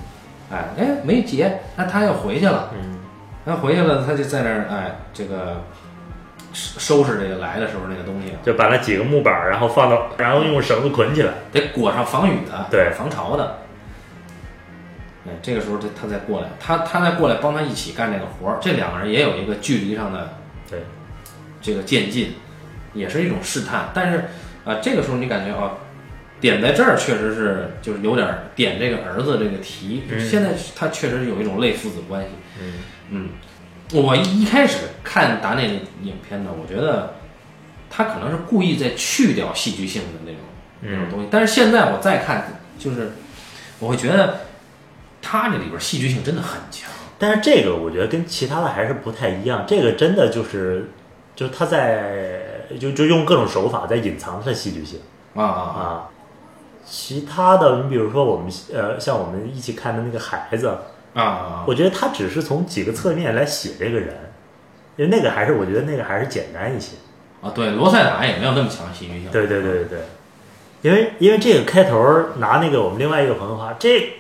哎哎没截，那他要回去了，嗯他回去了，他就在那儿哎这个收收拾这个来的时候那个东西，就把那几个木板儿，然后放到，然后用绳子捆起来。得裹上防雨的，对防潮的。哎，这个时候他他再过来，他他再过来帮他一起干这个活儿，这两个人也有一个距离上的对，这个渐进，也是一种试探。但是啊、这个时候你感觉啊，点在这儿确实是就是有点儿点这个儿子这个题，嗯现在他确实有一种类父子关系。嗯嗯，我一开始看达内的影片呢，我觉得他可能是故意在去掉戏剧性的那种那种嗯东西，但是现在我再看，就是我会觉得他这里边戏剧性真的很强。但是这个我觉得跟其他的还是不太一样，这个真的就是，就是他在就就用各种手法在隐藏他的戏剧性啊啊啊。其他的，你比如说我们呃，像我们一起看的那个孩子，啊啊！我觉得他只是从几个侧面来写这个人，因为那个还是我觉得那个还是简单一些。啊，对，罗塞塔也没有那么强的戏剧性。对对对对对，因为因为这个开头拿那个我们另外一个朋友话，这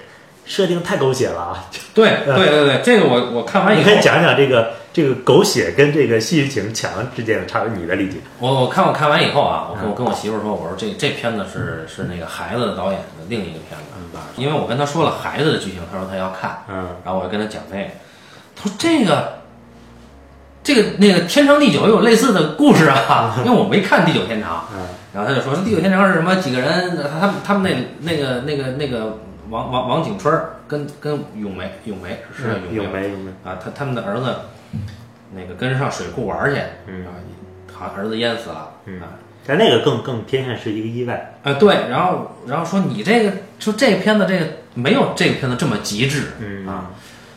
设定太狗血了啊！对 对对对，这个我我看完以后你可以，讲讲这个这个狗血跟这个戏剧性强之间的差别，你的理解？我我看我看完以后啊，我我跟我媳妇说，我说这这片子是是那个孩子的导演的另一个片子啊，因为我跟他说了孩子的剧情，他说他要看，嗯然后我就跟他讲这个，他说这个这个那个天长地久也有类似的故事啊，因为我没看《地久天长》，然后他就说《地久天长》是什么？几个人，他他们他们那那个那个那个王王王景春儿跟跟咏梅咏梅是叫咏梅咏梅。啊，他他们的儿子那个跟着上水库玩儿去，啊，好像儿子淹死了，啊但那个更更偏向是一个意外。啊对，然后然后说你这个说这个片子这个没有这个片子这么极致，嗯啊，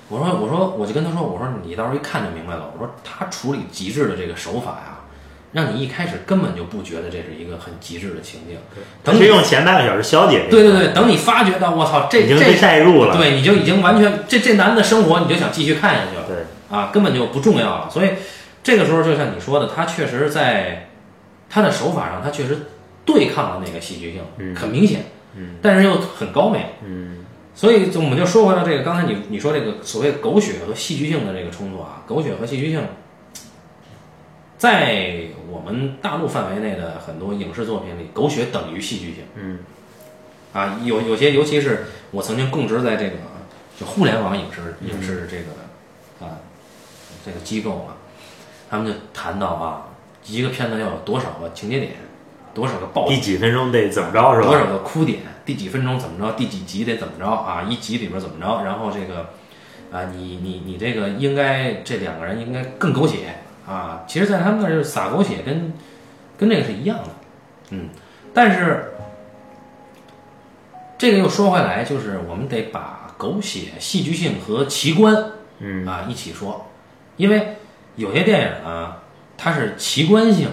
我说我说我就跟他说我说你到时候一看就明白了，我说他处理极致的这个手法呀，让你一开始根本就不觉得这是一个很极致的情境，等是用前半个小时消解这个，对对对，等你发觉到我操这已经被这带入了。对你就已经完全这这男的生活你就想继续看下去了。对，啊，根本就不重要了。所以这个时候，就像你说的，他确实在他的手法上，他确实对抗了那个戏剧性，嗯很明显，嗯，但是又很高明。嗯所以我们就说回到这个，刚才你你说这个所谓狗血和戏剧性的这个冲突啊，狗血和戏剧性，在我们大陆范围内的很多影视作品里，狗血等于戏剧性。嗯啊，有有些，尤其是我曾经供职在这个就互联网影视影视这个啊这个机构啊，他们就谈到啊，一个片子要有多少个情节点，多少个爆点第几分钟得怎么着是吧多少？个哭点，第几分钟怎么着，第几集得怎么着啊？一集里边怎么着？然后这个啊，你你你这个应该这两个人应该更狗血啊。其实，在他们那儿就是撒狗血跟跟这个是一样的，嗯，但是这个又说回来，就是我们得把狗血、戏剧性和奇观嗯啊一起说，因为有些电影呢，它是奇观性，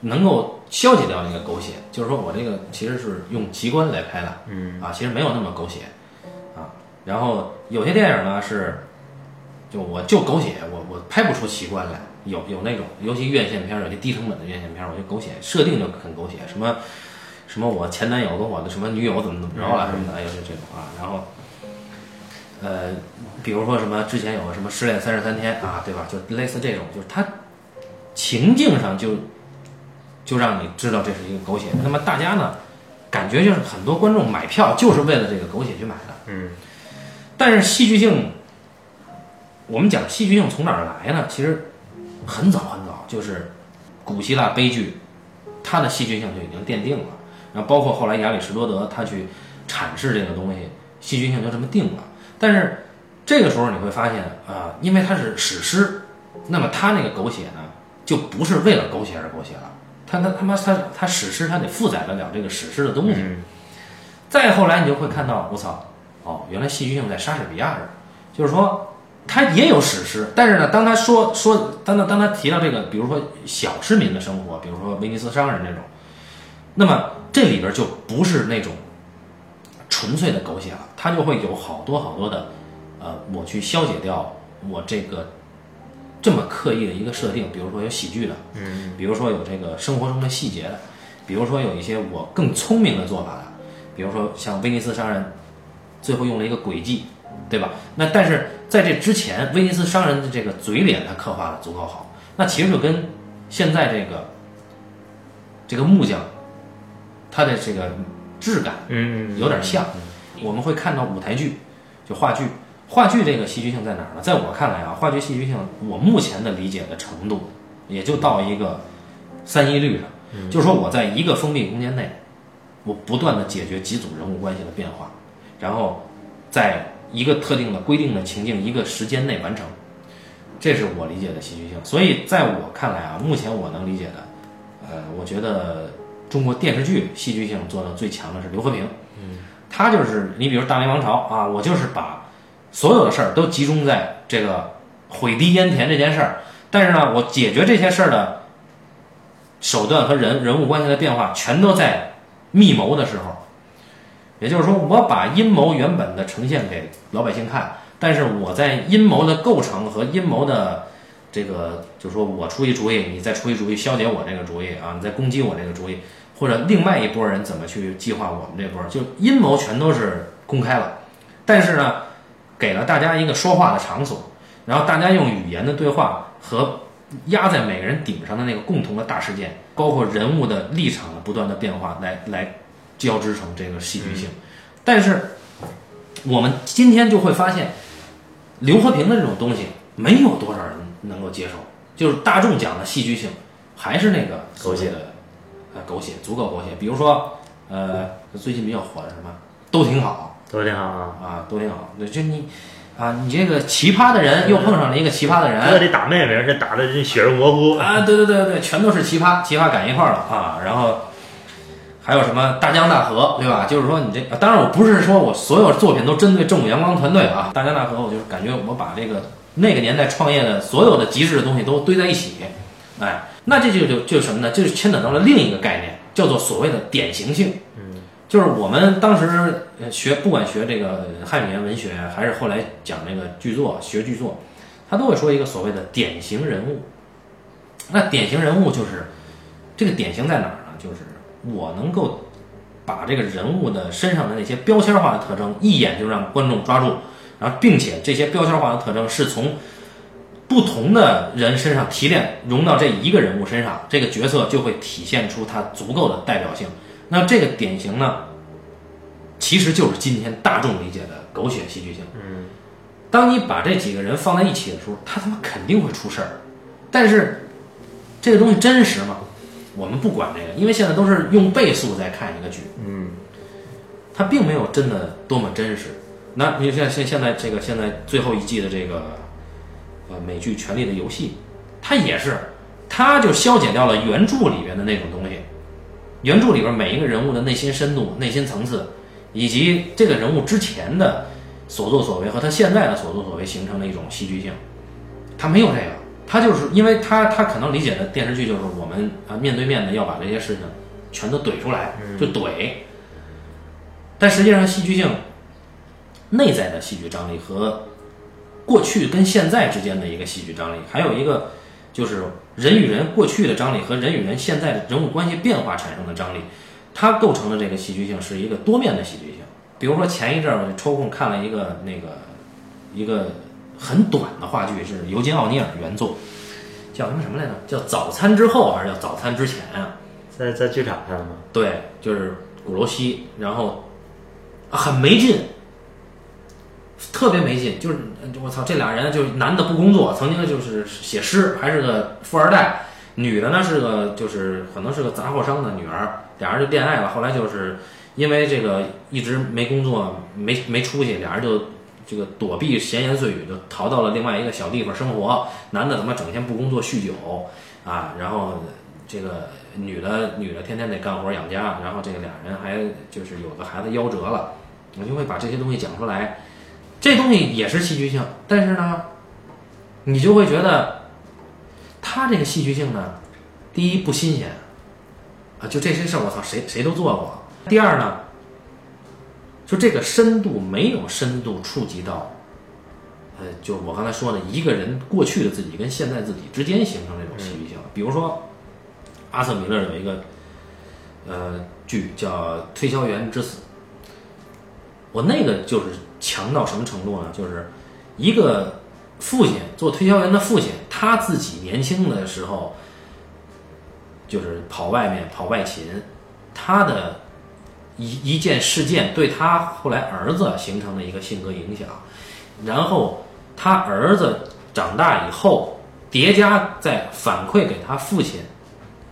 能够消解掉那个狗血，就是说我这个其实是用奇观来拍的，嗯啊，其实没有那么狗血啊。然后有些电影呢是，就我就狗血，我我拍不出奇观来，有有那种，尤其院线片儿，有些低成本的院线片儿，我觉得狗血设定就很狗血，什么什么我前男友跟我的什么女友怎么怎么着了什么的，哎呦就这种啊，然后。呃，比如说什么之前有个什么失恋三十三天啊，对吧？就类似这种，就是它情境上就就让你知道这是一个狗血。那么大家呢，感觉就是很多观众买票就是为了这个狗血去买的。嗯但是戏剧性，我们讲戏剧性从哪儿来呢？其实很早很早，就是古希腊悲剧，它的戏剧性就已经奠定了。然后包括后来亚里士多德他去阐释这个东西，戏剧性就这么定了。但是这个时候你会发现啊、因为它是史诗，那么它那个狗血呢，就不是为了狗血而狗血了。它它他妈它它史诗它得负载得了这个史诗的东西。嗯再后来你就会看到，我操，哦，原来戏剧性在莎士比亚这儿，就是说他也有史诗，但是呢，当他说说，当他当他提到这个，比如说小市民的生活，比如说威尼斯商人这种，那么这里边就不是那种纯粹的狗血了，他就会有好多好多的，呃，我去消解掉我这个这么刻意的一个设定，比如说有喜剧的，嗯。比如说有这个生活中的细节的，比如说有一些我更聪明的做法的，比如说像威尼斯商人最后用了一个诡计，对吧？那但是在这之前，威尼斯商人的这个嘴脸他刻画的足够好，那其实就跟现在这个这个木匠他的这个质感嗯有点像。我们会看到舞台剧，就话剧，话剧这个戏剧性在哪儿呢？在我看来啊，话剧戏剧性，我目前的理解的程度，也就到一个三一律上，就是说我在一个封闭空间内，我不断的解决几组人物关系的变化，然后在一个特定的规定的情境一个时间内完成，这是我理解的戏剧性。所以在我看来啊，目前我能理解的，呃，我觉得中国电视剧戏剧性做的最强的是刘和平。他就是你，比如《大明王朝》啊，我就是把所有的事儿都集中在这个毁堤淹田这件事儿，但是呢，我解决这些事儿的手段和人人物关系的变化，全都在密谋的时候。也就是说，我把阴谋原本的呈现给老百姓看，但是我在阴谋的构成和阴谋的这个，就是说我出一主意，你再出一主意消解我这个主意啊，你再攻击我这个主意，或者另外一拨人怎么去计划我们这波，就阴谋全都是公开了，但是呢，给了大家一个说话的场所，然后大家用语言的对话和压在每个人顶上的那个共同的大事件，包括人物的立场的不断的变化，来来交织成这个戏剧性。但是我们今天就会发现，刘和平的这种东西没有多少人能够接受，就是大众讲的戏剧性，还是那个狗血的，呃，狗血足够狗血。比如说，呃，最近比较火的什么，都挺好都挺好啊。啊，都挺好。对，就你啊，你这个奇葩的人又碰上了一个奇葩的人，哥得打妹妹，而且打的这血肉模糊。啊，对对对对，全都是奇葩，奇葩赶一块儿了啊。然后还有什么大江大河，对吧？就是说你这，啊当然我不是说我所有作品都针对正午阳光团队啊。大江大河，我就是感觉我把这个那个年代创业的所有的极致的东西都堆在一起，哎，那这就就就什么呢？就是牵扯到了另一个概念，叫做所谓的典型性。嗯，就是我们当时呃学，不管学这个汉语言文学，还是后来讲这个剧作、学剧作，他都会说一个所谓的典型人物。那典型人物就是这个典型在哪儿呢？就是我能够把这个人物的身上的那些标签化的特征，一眼就让观众抓住，然后并且这些标签化的特征是从不同的人身上提炼，融到这一个人物身上，这个角色就会体现出它足够的代表性。那这个典型呢，其实就是今天大众理解的狗血戏剧性。嗯，当你把这几个人放在一起的时候，他他妈肯定会出事儿。但是这个东西真实吗？我们不管这个，因为现在都是用倍速在看一个剧，嗯，它并没有真的多么真实。那你像现现在这个现在最后一季的这个呃美剧《权力的游戏》，它也是，它就消解掉了原著里边的那种东西。原著里边每一个人物的内心深度、内心层次，以及这个人物之前的所作所为和他现在的所作所为形成的一种戏剧性，他没有这个，他就是因为他他可能理解的电视剧就是我们啊面对面的要把这些事情全都怼出来，就怼。但实际上戏剧性内在的戏剧张力和过去跟现在之间的一个戏剧张力，还有一个就是人与人过去的张力和人与人现在的人物关系变化产生的张力，它构成的这个戏剧性是一个多面的戏剧性。比如说前一阵儿我抽空看了一个那个一个很短的话剧，是尤金·奥尼尔原作，叫什么什么来着？叫《早餐之后》还是叫《早餐之前》啊？在在剧场上的吗？对，就是鼓楼西，然后啊很没劲，特别没劲。就是我操，这俩人就是男的不工作，曾经就是写诗，还是个富二代；女的呢是个就是可能是个杂货商的女儿，俩人就恋爱了。后来就是因为这个一直没工作，没没出息，俩人就这个躲避闲言碎语，就逃到了另外一个小地方生活。男的他妈整天不工作酗酒啊，然后这个女的女的天天得干活养家，然后这个俩人还就是有个孩子夭折了，我就会把这些东西讲出来。这东西也是戏剧性，但是呢，你就会觉得他这个戏剧性呢，第一不新鲜啊，就这些事儿，我操，谁谁都做过。第二呢，就这个深度没有深度触及到，呃，就我刚才说的一个人过去的自己跟现在自己之间形成这种戏剧性。比如说，阿瑟米勒有一个呃剧叫《推销员之死》，我那个就是强到什么程度呢？就是一个父亲做推销员的父亲，他自己年轻的时候就是跑外面跑外勤，他的一一件事件对他后来儿子形成的一个性格影响，然后他儿子长大以后叠加再反馈给他父亲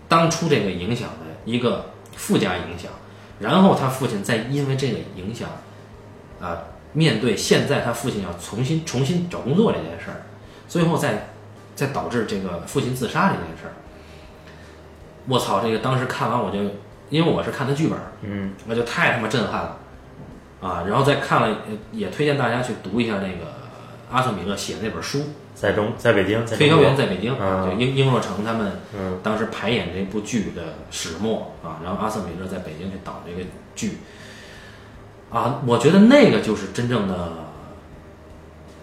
当初这个影响的一个附加影响，然后他父亲再因为这个影响。啊，面对现在他父亲要重新重新找工作这件事儿，最后再再导致这个父亲自杀这件事儿，我操！这个当时看完我就，因为我是看他剧本，嗯，那就太他妈震撼了。啊！然后再看了，呃也推荐大家去读一下那个阿瑟米勒写的那本书。在中在北京，《在推销员在北京》，嗯就英英若诚他们嗯。当时排演这部剧的始末啊，然后阿瑟米勒在北京去导这个剧，啊，我觉得那个就是真正的，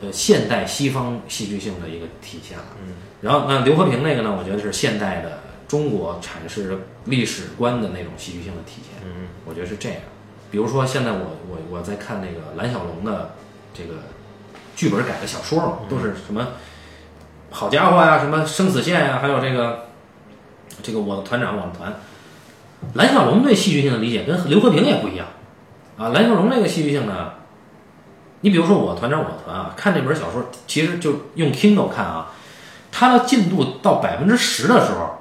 呃，现代西方戏剧性的一个体现了。嗯，然后那刘和平那个呢，我觉得是现代的中国阐释历史观的那种戏剧性的体现。嗯，我觉得是这样。比如说现在我我我在看那个蓝小龙的这个剧本改的小说嘛，都是什么好家伙呀，什么生死线呀，还有这个这个我的团长我的团。蓝小龙对戏剧性的理解跟刘和平也不一样啊。蓝小龙这个戏剧性呢，你比如说我团长我的团啊，看这本小说，其实就用 Kindle 看啊，它的进度到百分之十的时候，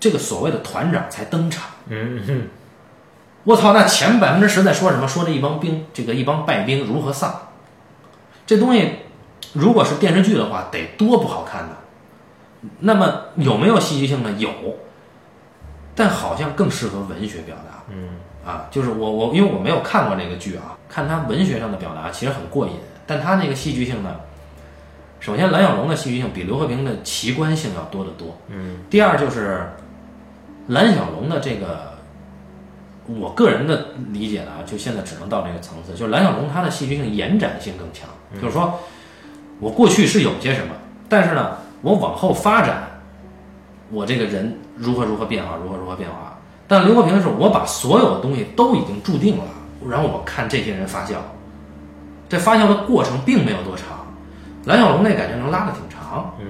这个所谓的团长才登场。嗯哼我操，那前百分之十在说什么？说这一帮兵，这个一帮败兵如何丧？这东西如果是电视剧的话，得多不好看呢。那么有没有戏剧性呢？有，但好像更适合文学表达。嗯啊，就是我我因为我没有看过这个剧啊，看他文学上的表达其实很过瘾，但他那个戏剧性呢，首先蓝小龙的戏剧性比刘和平的奇观性要多得多。嗯第二就是蓝小龙的这个，我个人的理解呢，就现在只能到这个层次，就是蓝小龙他的戏剧性延展性更强，就是说我过去是有些什么，但是呢，我往后发展，我这个人如何如何变化，如何如何变化。但刘和平是我把所有的东西都已经注定了，然后我看这些人发酵，这发酵的过程并没有多长，蓝小龙那感觉能拉的挺长。嗯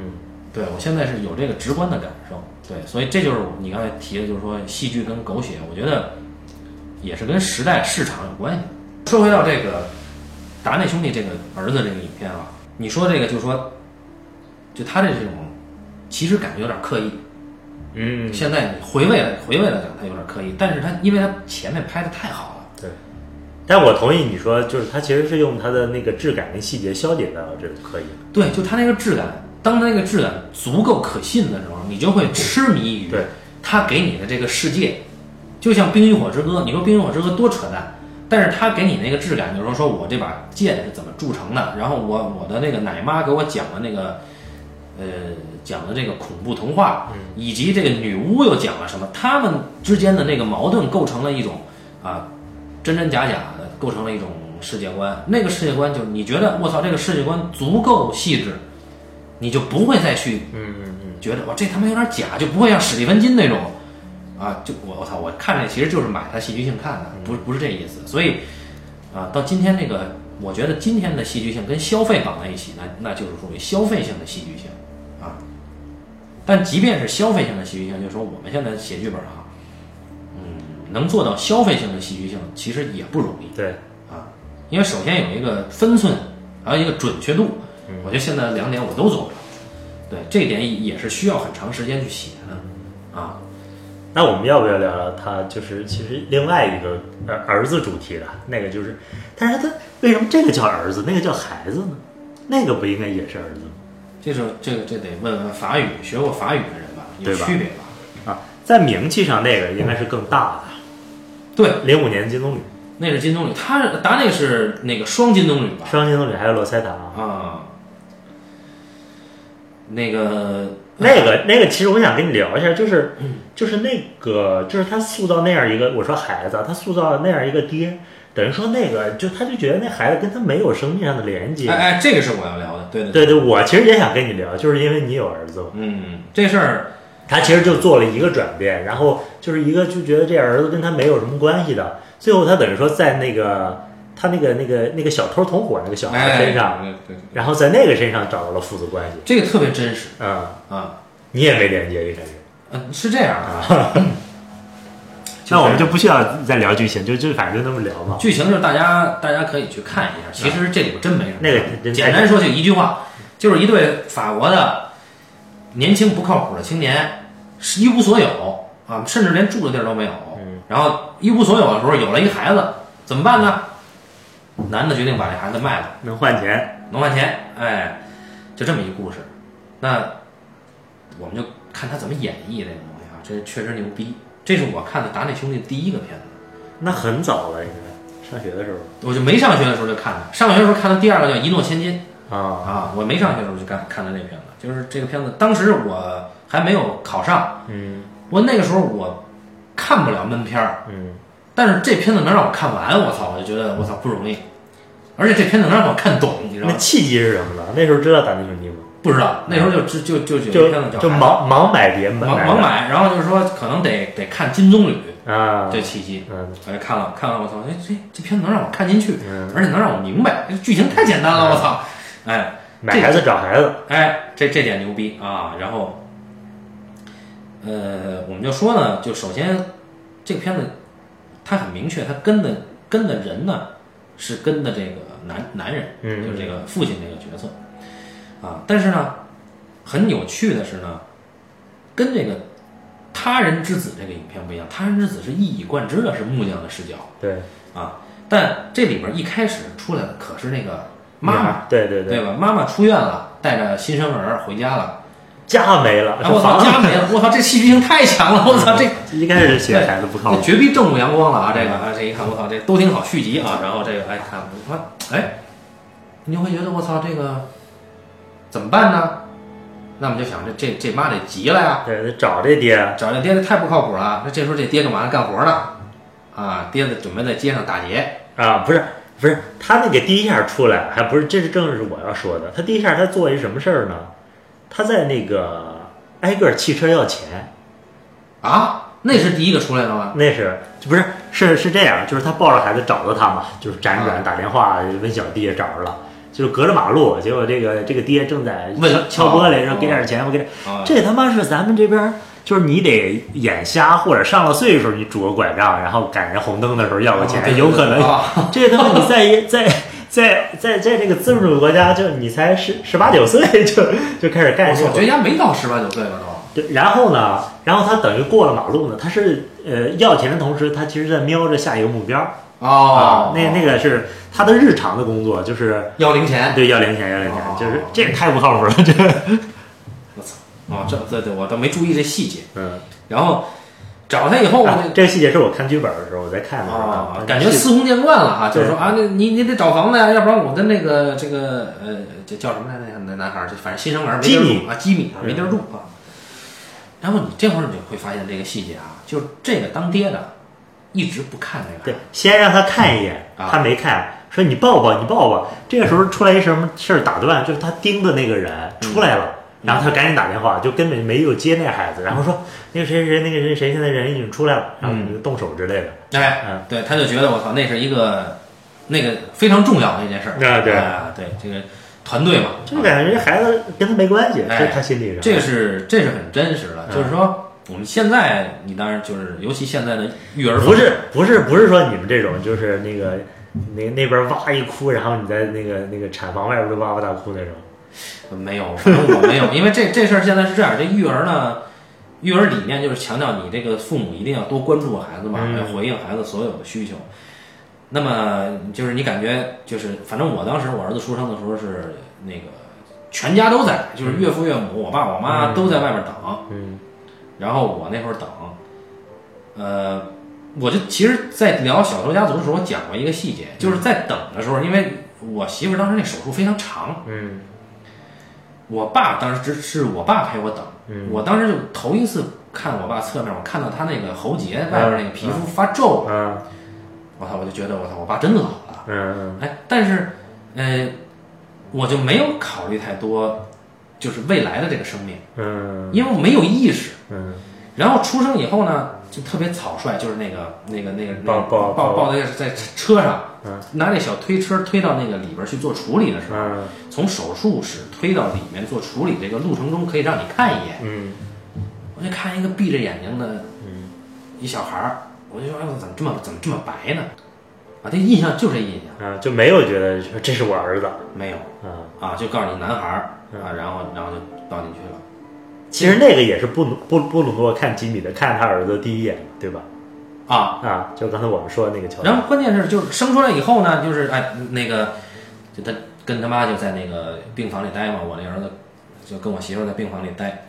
对我现在是有这个直观的感受，对，所以这就是你刚才提的，就是说戏剧跟狗血，我觉得也是跟时代市场有关系。说回到这个达内兄弟这个儿子这个影片啊，你说这个就是说，就他的这种，其实感觉有点刻意。嗯，现在你回味了回味了讲，他有点刻意，但是他因为他前面拍的太好了，对。但我同意你说，就是他其实是用他的那个质感跟细节消解到这个刻意。对，就他那个质感，当他那个质感足够可信的时候，你就会痴迷于对他给你的这个世界，就像《冰与火之歌》，你说《冰与火之歌》多扯淡，但是他给你那个质感，就是说说我这把剑是怎么铸成的，然后我我的那个奶妈给我讲的那个，呃，讲的这个恐怖童话，以及这个女巫又讲了什么，他们之间的那个矛盾构成了一种啊，真真假假的，构成了一种世界观。那个世界观就是你觉得我操，这个世界观足够细致，你就不会再去嗯嗯嗯，觉得哇这他妈有点假，就不会像史蒂芬金那种啊，就我我操，我看这其实就是买它戏剧性看的，不是不是这意思。所以啊，到今天这个，我觉得今天的戏剧性跟消费绑在一起，那那就是属于消费性的戏剧性啊。但即便是消费性的戏剧性，就是说我们现在写剧本啊，嗯，能做到消费性的戏剧性，其实也不容易。对，啊，因为首先有一个分寸，还有一个准确度，我觉得现在两点我都做不了。对，这点也是需要很长时间去写的啊。那我们要不要聊聊他就是其实另外一个儿儿子主题的那个就是，但是他为什么这个叫儿子，那个叫孩子呢？那个不应该也是儿子吗？这是这个这得问问法语学过法语的人吧，有区别吧？啊，在名气上那个应该是更大的，对，零五年金棕榈、那是金棕榈，他达内是那个双金棕榈吧？双金棕榈还有罗塞塔，啊，那个那个那个其实我想跟你聊一下，就是就是那个就是他塑造那样一个，我说孩子，他塑造那样一个爹，等于说那个就他就觉得那孩子跟他没有生命上的连接。哎哎，这个是我要聊的，对对对对，我其实也想跟你聊，就是因为你有儿子嘛，嗯，这事儿他其实就做了一个转变，然后就是一个就觉得这儿子跟他没有什么关系的，最后他等于说在那个他那个那个那个小偷同伙那个小孩哎身上，对对对，然后在那个身上找到了父子关系。这个特别真实嗯，啊，你也没连接一开始。嗯，是这样啊。那我们就不需要再聊剧情，就就反正就那么聊嘛。剧情就是大家大家可以去看一下，其实这里边真没什么。那个简单说就一句话，就是一对法国的年轻不靠谱的青年，是一无所有啊，甚至连住的地儿都没有。嗯然后一无所有的时候，有了一孩子，怎么办呢？男的决定把这孩子卖了，能换钱，能换钱，哎，就这么一故事。那我们就看他怎么演绎这个东西啊，这确实牛逼。这是我看的达内兄弟第一个片子。那很早了，应该上学的时候我就没上学的时候就看了，上学的时候看的第二个叫《一诺千金》啊。啊，我没上学的时候就看看的这个片子，就是这个片子，当时我还没有考上，嗯我那个时候我看不了闷片儿，嗯，但是这片子能让我看完，我操，我就觉得我操不容易，而且这片子能让我看懂，你知道吗？那契机是什么呢？那时候知道达内兄弟吗？不知道，那时候就知就就就就有一片子叫就孩子盲盲买碟盲买盲买，然后就是说可能得得看金棕榈啊，这契机，嗯我就看了看了，我操，哎这这片子能让我看进去，嗯，而且能让我明白，这剧情太简单了，我操，哎。买孩子找孩子，哎，这这点牛逼啊！然后，呃，我们就说呢，就首先这个片子它很明确，它跟的跟的人呢是跟的这个男男人，嗯就是这个父亲这个角色啊。但是呢，很有趣的是呢，跟这个《他人之子》这个影片不一样，《他人之子》是一以贯之的是木匠的视角对，啊，但这里边一开始出来的可是那个妈妈，对对对，对吧？妈妈出院了，带着新生儿回家了，家没了，啊我操，家没了，我操，这戏剧性太强了，我操，这一开始写孩子不靠谱，这绝逼正午阳光了啊！这个啊，这一看我操，这都挺好，续集啊。然后这个哎，看我说哎，你就会觉得我操，这个怎么办呢？那么就想这这这妈得急了呀，对，得找这爹，找这爹这太不靠谱了。那这时候这爹干嘛呢？干活呢？啊，爹的准备在街上打劫。啊，不是不是，他那个第一下出来，还不是，这是正是我要说的。他第一下他做一什么事儿呢？他在那个挨个汽车要钱，啊，那是第一个出来的吗？那是不是是是这样？就是他抱着孩子找到他嘛，就是辗转打电话问小弟找着了，就是隔着马路，结果这个这个爹正在问敲玻璃，哦说给点钱，我给点。啊，这他妈是咱们这边儿，就是你得眼瞎或者上了岁数，你拄个拐杖，然后赶上红灯的时候要个钱，有可能。啊这他妈你在在在在在这个资本主义国家，就你才十十八九岁就就开始干这个我觉得人家没到十八九岁吧都。对，然后呢，然后他等于过了马路呢，他是呃要钱的同时，他其实在瞄着下一个目标哦啊，，那那个是他的日常的工作，就是要零钱。对要零钱要零钱，哦就是这也太不靠谱了，这我操！哦，这对对，我倒没注意这细节。嗯，然后找他以后，啊这个细节是我看剧本的时候我在看的感觉司空见惯了哈，就是说啊，那你你得找房子呀，要不然我跟那个这个呃，这叫什么来着？那男孩儿，就反正新生儿没地儿住啊，基米啊，嗯没地儿住啊。然后你这会儿你就会发现这个细节啊，就是这个当爹的一直不看那个对，，先让他看一眼，啊他没看，说你抱抱，你抱抱。这个时候出来一什么事儿打断，就是他盯的那个人出来了，然后他赶紧打电话，就根本没有接那孩子，然后说那个谁谁谁那个谁谁现在人已经出来了，然后你就动手之类的。哎，嗯，对，他就觉得我操，那是一个那个非常重要的一件事儿啊对啊，对这个团队嘛，就感觉这孩子跟他没关系，哎这他心里上。这个是这是很真实的，嗯就是说我们现在你当然就是尤其现在的育儿不是不是不是说你们这种就是那个那那边哇一哭，然后你在那个那个产房外边就哇哇大哭那种。没有，反正我没有，因为这这事儿现在是这样，这育儿呢，育儿理念就是强调你这个父母一定要多关注孩子嘛，嗯。要回应孩子所有的需求。那么就是你感觉就是，反正我当时我儿子出生的时候是那个全家都在，就是岳父岳母、我爸我妈嗯。都在外面等，嗯。然后我那会儿等，呃，我就其实，在聊《小偷家族》的时候，我讲过一个细节，就是在等的时候，因为我媳妇当时那手术非常长，嗯我爸当时只是我爸陪我等，嗯我当时就头一次看我爸侧面，我看到他那个喉结外边那个皮肤发皱，嗯我操，我就觉得我操，我爸真老了，嗯哎，但是，呃，我就没有考虑太多，就是未来的这个生命，嗯因为我没有意识。嗯然后出生以后呢，就特别草率，就是那个那个那个抱抱抱抱。在在车上，嗯。拿那小推车推到那个里边去做处理的时候，嗯。从手术室推到里面做处理这个路程中，可以让你看一眼。嗯。我就看一个闭着眼睛的嗯。一小孩儿，我就说哎我怎么这么怎么这么白呢？啊，这印象就这印象，啊，就没有觉得说这是我儿子。没有。啊。啊，就告诉你男孩儿嗯。啊，然后然后就倒进去了。其实那个也是布鲁布布鲁诺看吉米的看他儿子第一眼，对吧？啊，啊，就刚才我们说的那个桥段。然后关键是就是生出来以后呢，就是哎那个，就他跟他妈就在那个病房里待嘛，我那儿子就跟我媳妇在病房里待，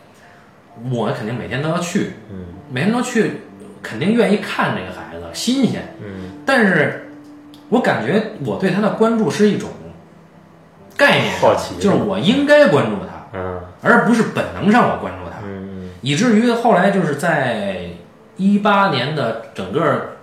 我肯定每天都要去，嗯每天都去，肯定愿意看这个孩子，新鲜。嗯但是我感觉我对他的关注是一种概念好奇就是我应该关注他，嗯而不是本能上我关注他。嗯以至于后来就是在一八年的整个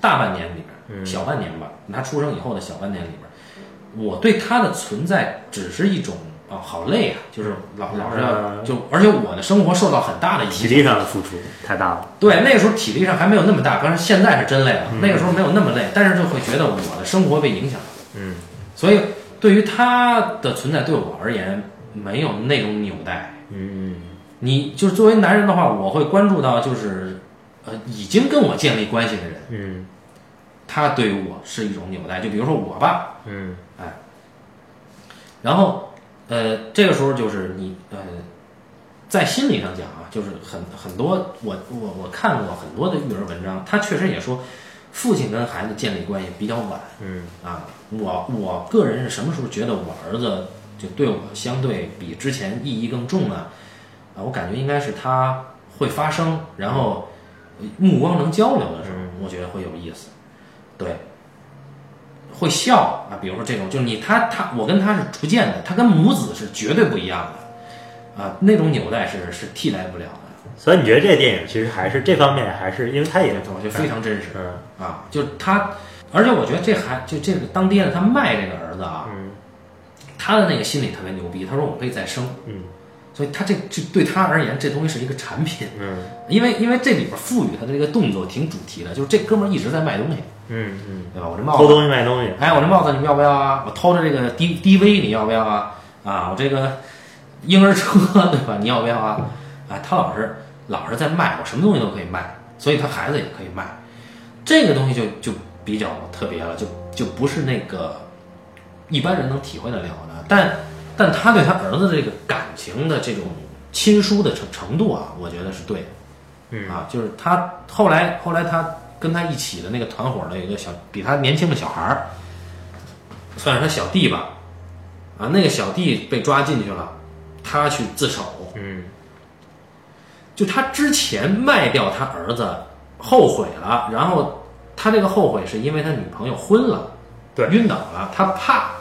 大半年里边，嗯小半年吧，他出生以后的小半年里边，我对他的存在只是一种啊、好累啊，就是老老是就，而且我的生活受到很大的影体。力上的付出太大了。对，那个时候体力上还没有那么大，但是现在是真累了。嗯那个时候没有那么累，但是就会觉得我的生活被影响了。嗯所以对于他的存在，对我而言没有那种纽带。嗯你就是作为男人的话，我会关注到就是，呃，已经跟我建立关系的人，嗯他对于我是一种纽带。就比如说我爸，嗯然后，呃，这个时候就是你，呃，在心理上讲啊，就是很很多我我我看过很多的育儿文章，他确实也说，父亲跟孩子建立关系比较晚。嗯啊，我我个人是什么时候觉得我儿子就对我相对比之前意义更重呢？啊，我感觉应该是他会发声，然后目光能交流的时候，我觉得会有意思。对，会笑啊，比如说这种，就是你他他我跟他是逐渐的，他跟母子是绝对不一样的啊，那种纽带是是替代不了的。所以你觉得这电影其实还是这方面还是因为它也我觉得非常真实嗯啊，就是他，而且我觉得这还就这个当爹的他卖这个儿子啊，嗯他的那个心理特别牛逼，他说我可以再生，嗯所以他这这对他而言，这东西是一个产品，嗯因为因为这里边赋予他的这个动作挺主题的，就是这哥们儿一直在卖东西，嗯嗯，对吧？我这帽子偷，东西卖东西，哎，我这帽子你们要不要啊？我偷的这个 D D V 你要不要啊？啊，我这个婴儿车 对吧？你要不要啊？啊，他老是老是在卖，我什么东西都可以卖，所以他孩子也可以卖，这个东西就就比较特别了，就就不是那个一般人能体会得了的。但但他对他儿子这个感情的这种亲疏的程程度啊，我觉得是对的。嗯啊，就是他后来后来他跟他一起的那个团伙的一个小比他年轻的小孩儿，算是他小弟吧，啊，那个小弟被抓进去了，他去自首，嗯就他之前卖掉他儿子，后悔了，然后他这个后悔是因为他女朋友昏了，对晕倒了，他怕，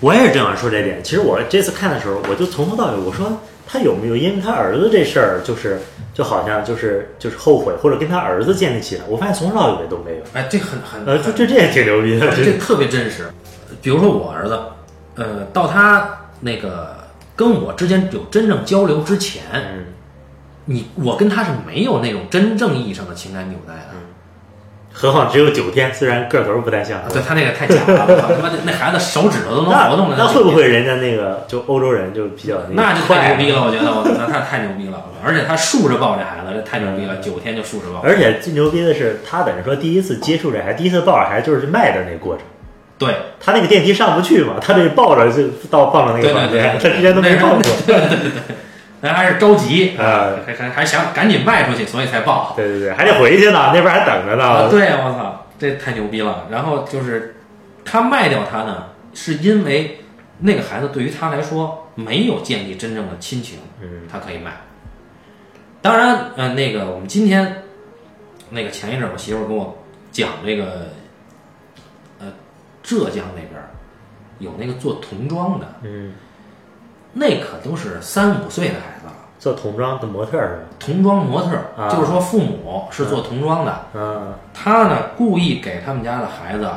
我也是正想说这点。其实我这次看的时候，我就从头到尾我说他有没有因为他儿子这事儿，就是就好像就是就是后悔，或者跟他儿子建立起来。我发现从头到尾都没有。哎，这很很呃，就这这也挺牛逼的。这特别真实。比如说我儿子，呃，到他那个跟我之间有真正交流之前，嗯你我跟他是没有那种真正意义上的情感纽带的。何况只有九天，虽然个头不太像啊，。对他那个太假了，那孩子手指头都能活动了，那会不会人家那个就欧洲人就比较那就太牛逼了？我觉得，我那他太牛逼了，而且他竖着抱这孩子，这太牛逼了，九天就竖着抱。而且最牛逼的是，他等于说第一次接触这孩子，第一次抱着孩子就是卖的那个过程。对，他那个电梯上不去嘛，他这抱着就到放到那个房间，他之前都没抱过。那还是着急啊，还还还想赶紧卖出去，所以才报。对对对，还得回去呢，那边还等着呢啊，呢。对呀，我操，这太牛逼了。然后就是他卖掉他呢，是因为那个孩子对于他来说没有建立真正的亲情，嗯，他可以卖。当然，呃，那个我们今天那个前一阵儿我媳妇儿跟我讲这个，呃，浙江那边儿有那个做童装的，嗯，那可都是三五岁的孩子了。做童装的模特儿是吧？童装模特就是说父母是做童装的，嗯他呢故意给他们家的孩子，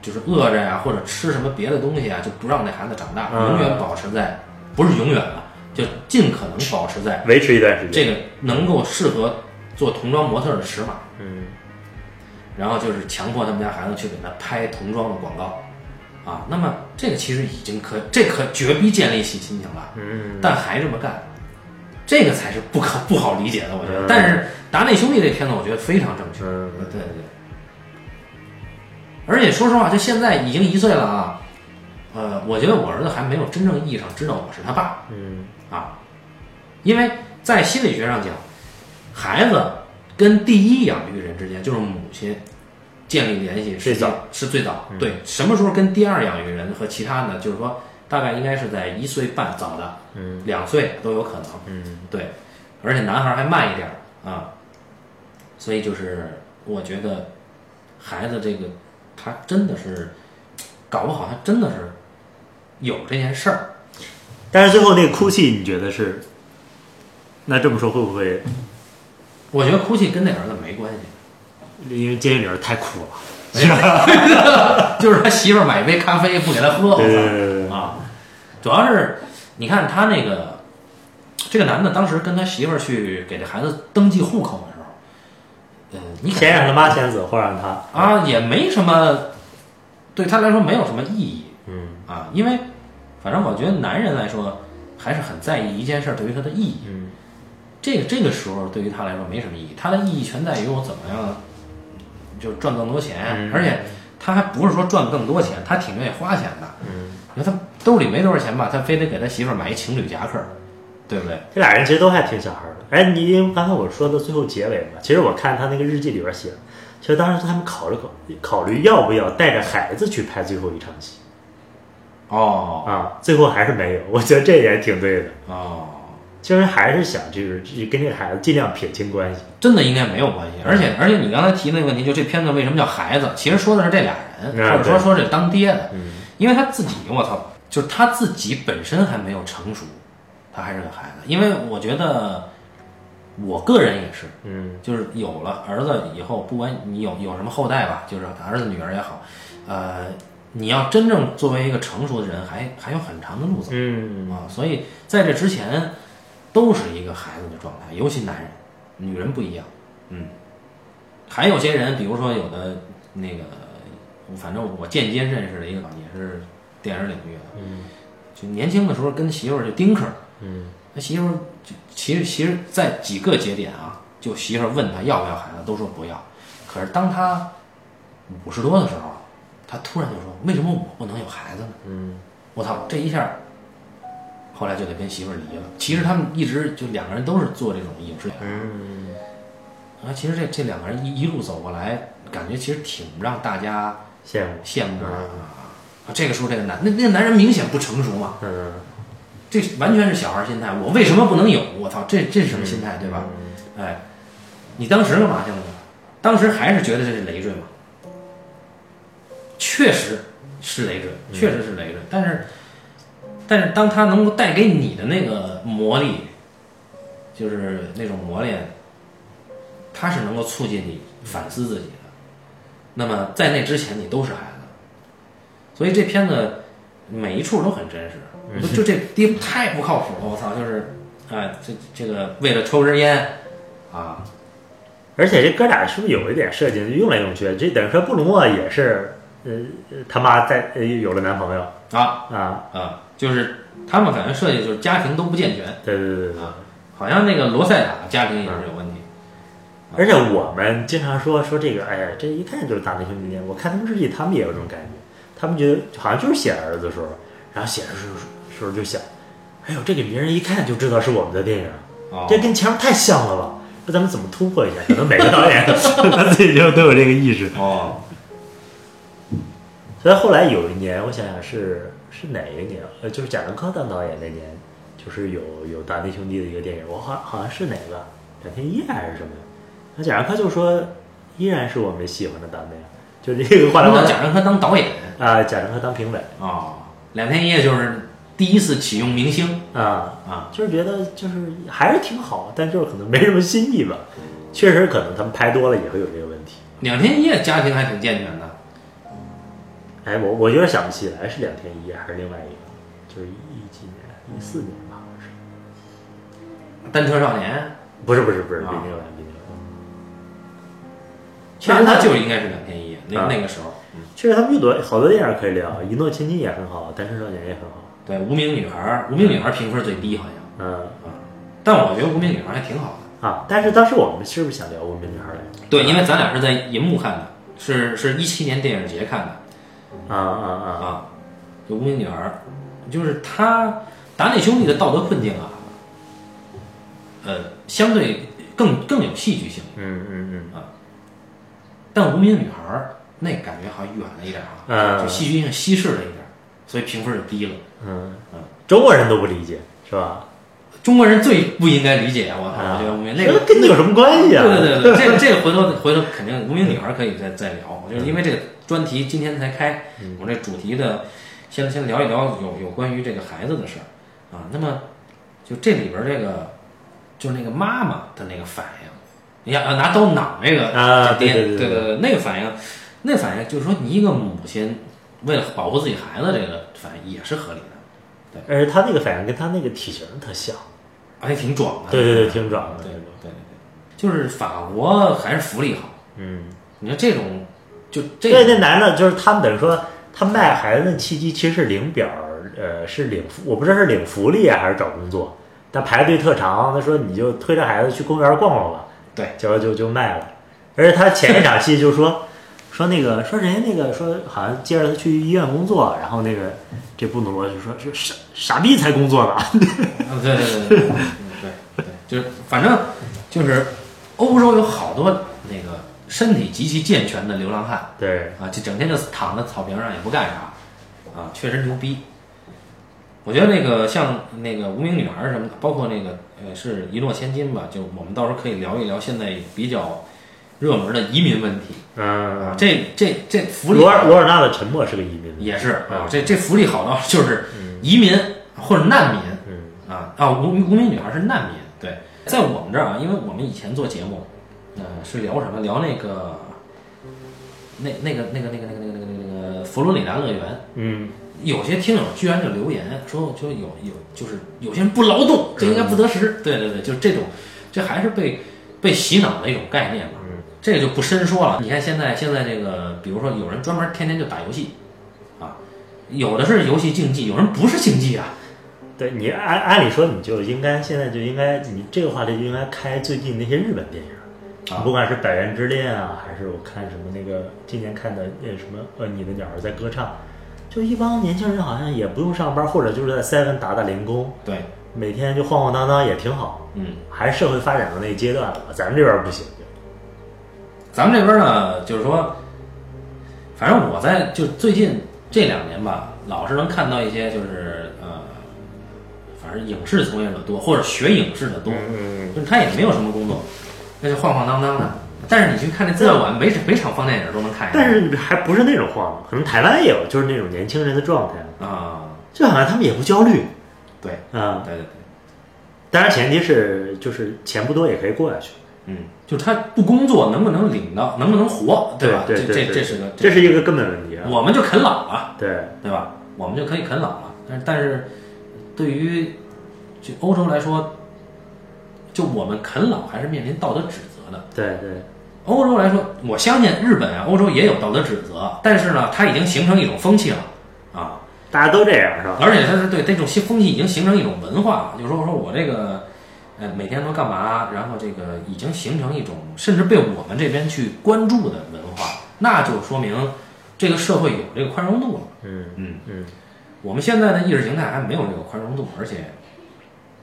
就是饿着呀，或者吃什么别的东西啊，就不让那孩子长大，嗯永远保持在，不是永远了，就尽可能保持在维持一段时间。这个能够适合做童装模特的尺码，嗯然后就是强迫他们家孩子去给他拍童装的广告，啊，那么这个其实已经可，这可绝逼建立起亲情了，嗯，但还这么干，这个才是不可不好理解的，我觉得。嗯但是达内兄弟这片子，我觉得非常正确。嗯对对对。而且说实话，就现在已经一岁了啊，呃，我觉得我儿子还没有真正意义上知道我是他爸嗯啊，因为在心理学上讲，孩子跟第一养育人之间，就是母亲建立联系是最早是最早。嗯对，什么时候跟第二养育人和其他的，就是说大概应该是在一岁半早的，嗯两岁都有可能。嗯对，而且男孩还慢一点啊，所以就是我觉得孩子这个他真的是搞不好，他真的是有这件事儿。但是最后那个哭泣，你觉得是？那这么说会不会？我觉得哭泣跟那儿子没关系，因为监狱里边太苦了。就是他媳妇儿买一杯咖啡不给他喝，啊！主要是你看他那个这个男的当时跟他媳妇儿去给这孩子登记户口的时候，呃，你先让他妈签字，或让他啊，也没什么，对他来说没有什么意义嗯啊，因为反正我觉得男人来说还是很在意一件事儿对于他的意义。嗯这个这个时候对于他来说没什么意义，他的意义全在于我怎么样就赚更多钱，嗯而且他还不是说赚更多钱，他挺愿意花钱的。嗯你看他兜里没多少钱吧，他非得给他媳妇儿买一情侣夹克，对不对？这俩人其实都还挺小孩的。哎，你因为刚才我说的最后结尾嘛，其实我看他那个日记里边写，其实当时他们考虑考考虑要不要带着孩子去拍最后一场戏哦啊，最后还是没有。我觉得这也挺对的，哦，其实还是想就是跟这个孩子尽量撇清关系。真的应该没有关系。而且而且你刚才提那个问题，就这片子为什么叫孩子？其实说的是这俩人，啊或者说说这当爹的，嗯因为他自己，我操，就是他自己本身还没有成熟，他还是个孩子。因为我觉得，我个人也是，嗯就是有了儿子以后，不管你有有什么后代吧，就是儿子女儿也好，呃，你要真正作为一个成熟的人，还还有很长的路走嗯啊。所以在这之前，都是一个孩子的状态，尤其男人，女人不一样。嗯，还有些人，比如说有的那个，反正我间接认识的一个也是电影领域的，嗯就年轻的时候跟媳妇儿就丁克儿，嗯他媳妇儿就其实其实，在几个节点啊，就媳妇儿问他要不要孩子，都说不要。可是当他五十多的时候，他突然就说：“为什么我不能有孩子呢嗯？”我操，这一下，后来就得跟媳妇儿离了。其实他们一直就两个人都是做这种影视嗯啊。其实这这两个人一一路走过来，感觉其实挺让大家羡慕。羡慕的啊。啊这个时候，这个男那那个男人明显不成熟嘛，嗯这完全是小孩心态。我为什么不能有？我操，这这是什么心态，对吧？哎，你当时干嘛去了？当时还是觉得这是累赘嘛？确实是累赘，确实是累赘。但是，但是当他能够带给你的那个魔力，就是那种磨练，它是能够促进你反思自己的。那么在那之前，你都是孩子，所以这片子每一处都很真实。就这爹太不靠谱了，我操！就是，哎，这这个为了抽根烟，啊，而且这哥俩是不是有一点设计，用来用去？这等于说布鲁诺也是，呃，他妈在呃有了男朋友啊啊，啊，就是他们反正设计就是家庭都不健全，对对对对。啊好像那个罗塞塔家庭也是有问题。而且我们经常说说这个，哎呀，这一看就是大内兄弟恋。我看他们日记，他们也有这种感觉，他们觉得好像就是写儿子的时候，然后写的时候时候就想，哎呦，这个别人一看就知道是我们的电影，哦，这跟前面太像了吧？那咱们怎么突破一下？可能每个导演 他自己就都有这个意识。哦，所以后来有一年，我想想是是哪一年？呃，就是贾樟柯当导演那年，就是有有达内兄弟的一个电影，我好好像是哪个两天一夜还是什么？那贾樟柯就说，依然是我们喜欢的达内，就这个话来话贾樟柯当导演啊，贾樟柯当评委哦，两天一夜就是第一次启用明星啊，啊，就是觉得就是还是挺好，但就是可能没什么新意吧。确实，可能他们拍多了也会有这个问题。两天一夜家庭还挺健全的。哎，我我有点想不起来是两天一夜还是另外一个，就是一几年，一四年吧，好像是。单车少年，不是不是不是，比啊那个晚，比那个晚。其实他就应该是两天一夜，那啊那个时候，嗯，其实他们有多好多电影可以聊，《一诺千金》也很好，《单身少年》也很好。对，无名女孩，无名女孩评分最低好像，嗯但我觉得无名女孩还挺好的。啊，但是当时我们是不是想聊《无名女孩》来着？对，因为咱俩是在银幕看的，是是一七年电影节看的啊啊啊！啊，就无名女孩，就是他达内兄弟的道德困境啊，呃，相对更更有戏剧性，嗯嗯嗯啊但无名女孩那感觉好像远了一点啊，嗯就戏剧性稀释了一点，所以评分就低了。嗯嗯，中国人都不理解是吧？中国人最不应该理解，我操！啊我觉得无名那个跟你有什么关系啊？对对对对，这个这个回头回头肯定无名女孩可以再再聊，就是因为这个专题今天才开，我这主题的先先聊一聊有有关于这个孩子的事儿啊。那么就这里边这个就是那个妈妈的那个反应，你看啊拿刀攮那个啊对对对对对，那个反应，那反应就是说你一个母亲为了保护自己孩子，这个反应也是合理的，对而且他那个反应跟他那个体型特像，而且挺壮的。对对对，挺壮的对。对对对，就是法国还是福利好。嗯，你说这种，就这对，那男的就是他们等于说他卖孩子那契机其实是领表儿，呃，是领福，我不知道是领福利啊还是找工作，但排队特长，他说你就推着孩子去公园逛逛吧，对，结果就就卖了，而且他前一场戏就说 说那个说人家那个说好像接着他去医院工作，然后那个这布努罗就说是傻傻逼才工作呢。啊，对对对对对对对，就是反正就是欧洲有好多那个身体极其健全的流浪汉。对，啊，就整天就躺在草坪上也不干啥啊，确实牛逼。我觉得那个像那个无名女孩什么的，包括那个呃是一诺千金吧，就我们到时候可以聊一聊现在比较热门的移民问题啊嗯，，这这这福利罗尔罗尔纳的沉默是个移民，也是啊嗯，这这福利好到就是移民或者难民，嗯。啊啊，无无名女孩是难民。对，在我们这儿啊，因为我们以前做节目，呃，是聊什么？聊那个，那那个那个那个那个那个那个那个佛罗里达乐园。嗯有些听友居然就留言说，就有有就是有些人不劳动，这应该不得食。对对对，就是这种，这还是被被洗脑的一种概念嘛。嗯这个就不深说了。你看现在现在这个，比如说有人专门天天就打游戏，啊，有的是游戏竞技，有人不是竞技啊。对你按按理说你就应该现在就应该你这个话题就应该开最近那些日本电影，啊不管是《百元之恋》啊，还是我看什么那个今年看的那什么呃你的鸟儿在歌唱，就一帮年轻人好像也不用上班，或者就是在 seven 打打零工，对，每天就晃晃荡荡也挺好，嗯。还是社会发展到那个阶段了，咱们这边不行。咱们这边呢，就是说，反正我在就最近这两年吧，老是能看到一些就是呃，反正影视从业者多，或者学影视的多，嗯就是他也没有什么工作，那就晃晃荡荡的。但是你去看那资料馆，每每场放电影都能看。但是还不是那种晃，可能台湾也有，就是那种年轻人的状态，啊，就好像他们也不焦虑对，啊。对对对，当然前提是就是钱不多也可以过下去。嗯，就是他不工作能不能领到，能不能活，吧？对对对对这这这是个，这是一个根本问题啊。我们就啃老了。对，对吧？我们就可以啃老了。但是，但是对于就欧洲来说，就我们啃老还是面临道德指责的。对对，欧洲来说，我相信日本啊、欧洲也有道德指责，但是呢，它已经形成一种风气了啊，大家都这样是吧？而且它是对这种新风气已经形成一种文化了，就是说说我这个。呃，每天都干嘛？然后这个已经形成一种，甚至被我们这边去关注的文化，那就说明这个社会有这个宽容度了。嗯嗯嗯，我们现在的意识形态还没有这个宽容度，而且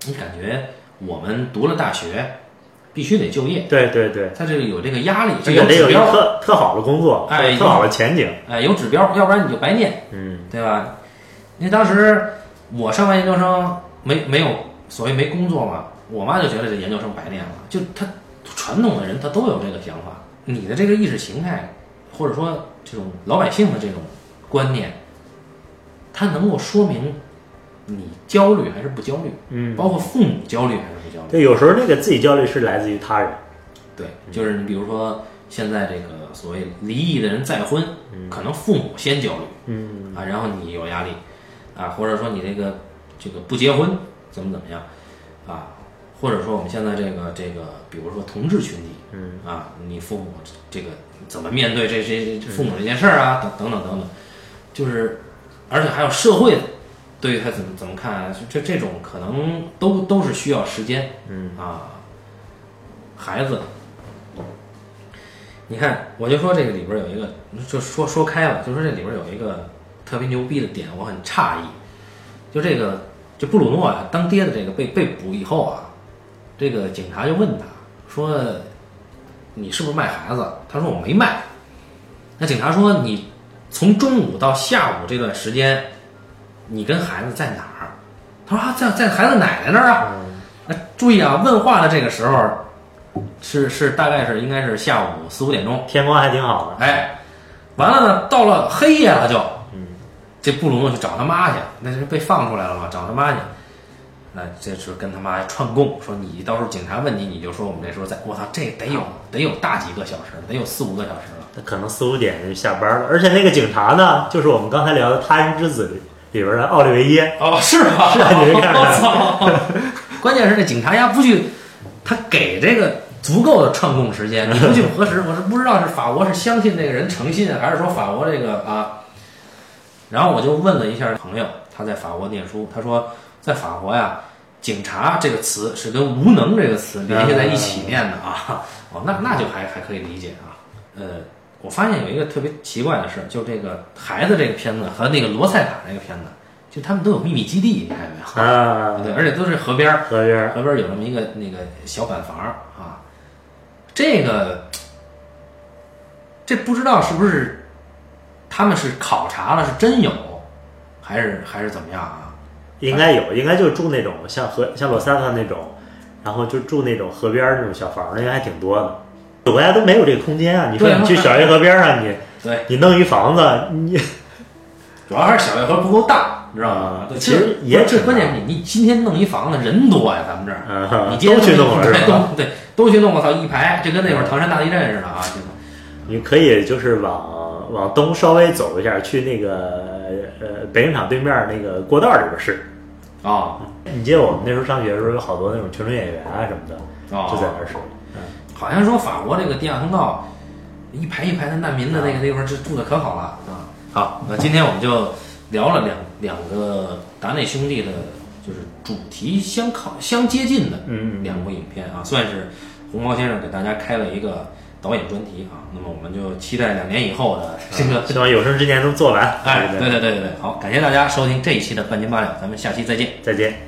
你感觉我们读了大学，必须得就业，对对对，他这个有这个压力，这这个得有一个指标，特特好的工作，哎特好的前景。哎，有指标，要不然你就白念，嗯。对吧？因为当时我上完研究生没没有所谓没工作嘛，我妈就觉得这研究生白念了，就他传统的人他都有这个想法，你的这个意识形态，或者说这种老百姓的这种观念，它能够说明你焦虑还是不焦虑，嗯，包括父母焦虑还是不焦虑。对，有时候那个自己焦虑是来自于他人。对，就是你比如说现在这个所谓离异的人再婚，可能父母先焦虑嗯。啊，然后你有压力啊，或者说你这个这个不结婚怎么怎么样啊，或者说我们现在这个这个，比如说同志群体，嗯。啊，你父母这个怎么面对这这父母这件事儿啊，等等等等等，就是而且还有社会对于他怎么怎么看啊，这这种可能都都是需要时间嗯啊，孩子。你看，我就说这个里边有一个，就说说开了，就说这里边有一个特别牛逼的点，我很诧异。就这个，就布鲁诺啊，当爹的这个被被捕以后啊，这个警察就问他说：“你是不是卖孩子？”他说：“我没卖。”那警察说：“你从中午到下午这段时间，你跟孩子在哪儿？”他说：“啊，在在孩子奶奶那儿啊。”那注意啊，问话的这个时候是是大概是应该是下午四五点钟。天光还挺好的。哎，完了呢，到了黑夜了就，嗯，这布鲁诺去找他妈去，那是被放出来了嘛，找他妈去。那这时候跟他妈串供，说你到时候警察问你，你就说我们这时候在，我操，这得有得有大几个小时，得有四五个小时了。他可能四五点就下班了，而且那个警察呢，就是我们刚才聊的《他人之子》里里边的奥利维耶。哦，是吗？是啊你没看出来我操！关键是那警察呀不去，他给这个足够的串供时间，你不去核实，我是不知道是法国是相信这个人诚信，还是说法国这个啊？然后我就问了一下朋友，他在法国念书，他说在法国呀，警察这个词是跟无能这个词联系在一起念的啊。哦，那那就还还可以理解啊。呃，我发现有一个特别奇怪的事，就这个孩子这个片子和那个罗塞塔那个片子，就他们都有秘密基地，你看见没有？啊，对，而且都是河边儿，河边儿河边儿有那么一个那个小板房儿啊。这个这不知道是不是他们是考察了是真有，还是还是怎么样啊？应该有，应该就住那种像河像罗塞塔那种，然后就住那种河边儿那种小房儿，应该还挺多的。有国家都没有这个空间啊！你说你去小运河边儿上，你 对，你弄一房子，你 主要还是小月河不够大，你知道吗其实也挺这关键你你今天弄一房子人多呀，咱们这儿。啊你今天都去弄了是吧？对都对，都去弄，我操，一排就跟那会儿唐山大地震似的啊！你可以就是往往东稍微走一下，去那个呃北影厂对面那个过道里边试。啊你记得我们那时候上学的时候，有好多那种群众演员啊什么的，啊，就在那儿试。好像说法国这个地下通道一排一排的难民的那个地方是住的可好了啊。好，那今天我们就聊了两两个达内兄弟的，就是主题相靠相接近的两部影片啊，算是红毛先生给大家开了一个导演专题啊。那么我们就期待两年以后的这个。希望有生之年能做完。哎，对对对对对对，好，感谢大家收听这一期的半斤八两，咱们下期再见。再见。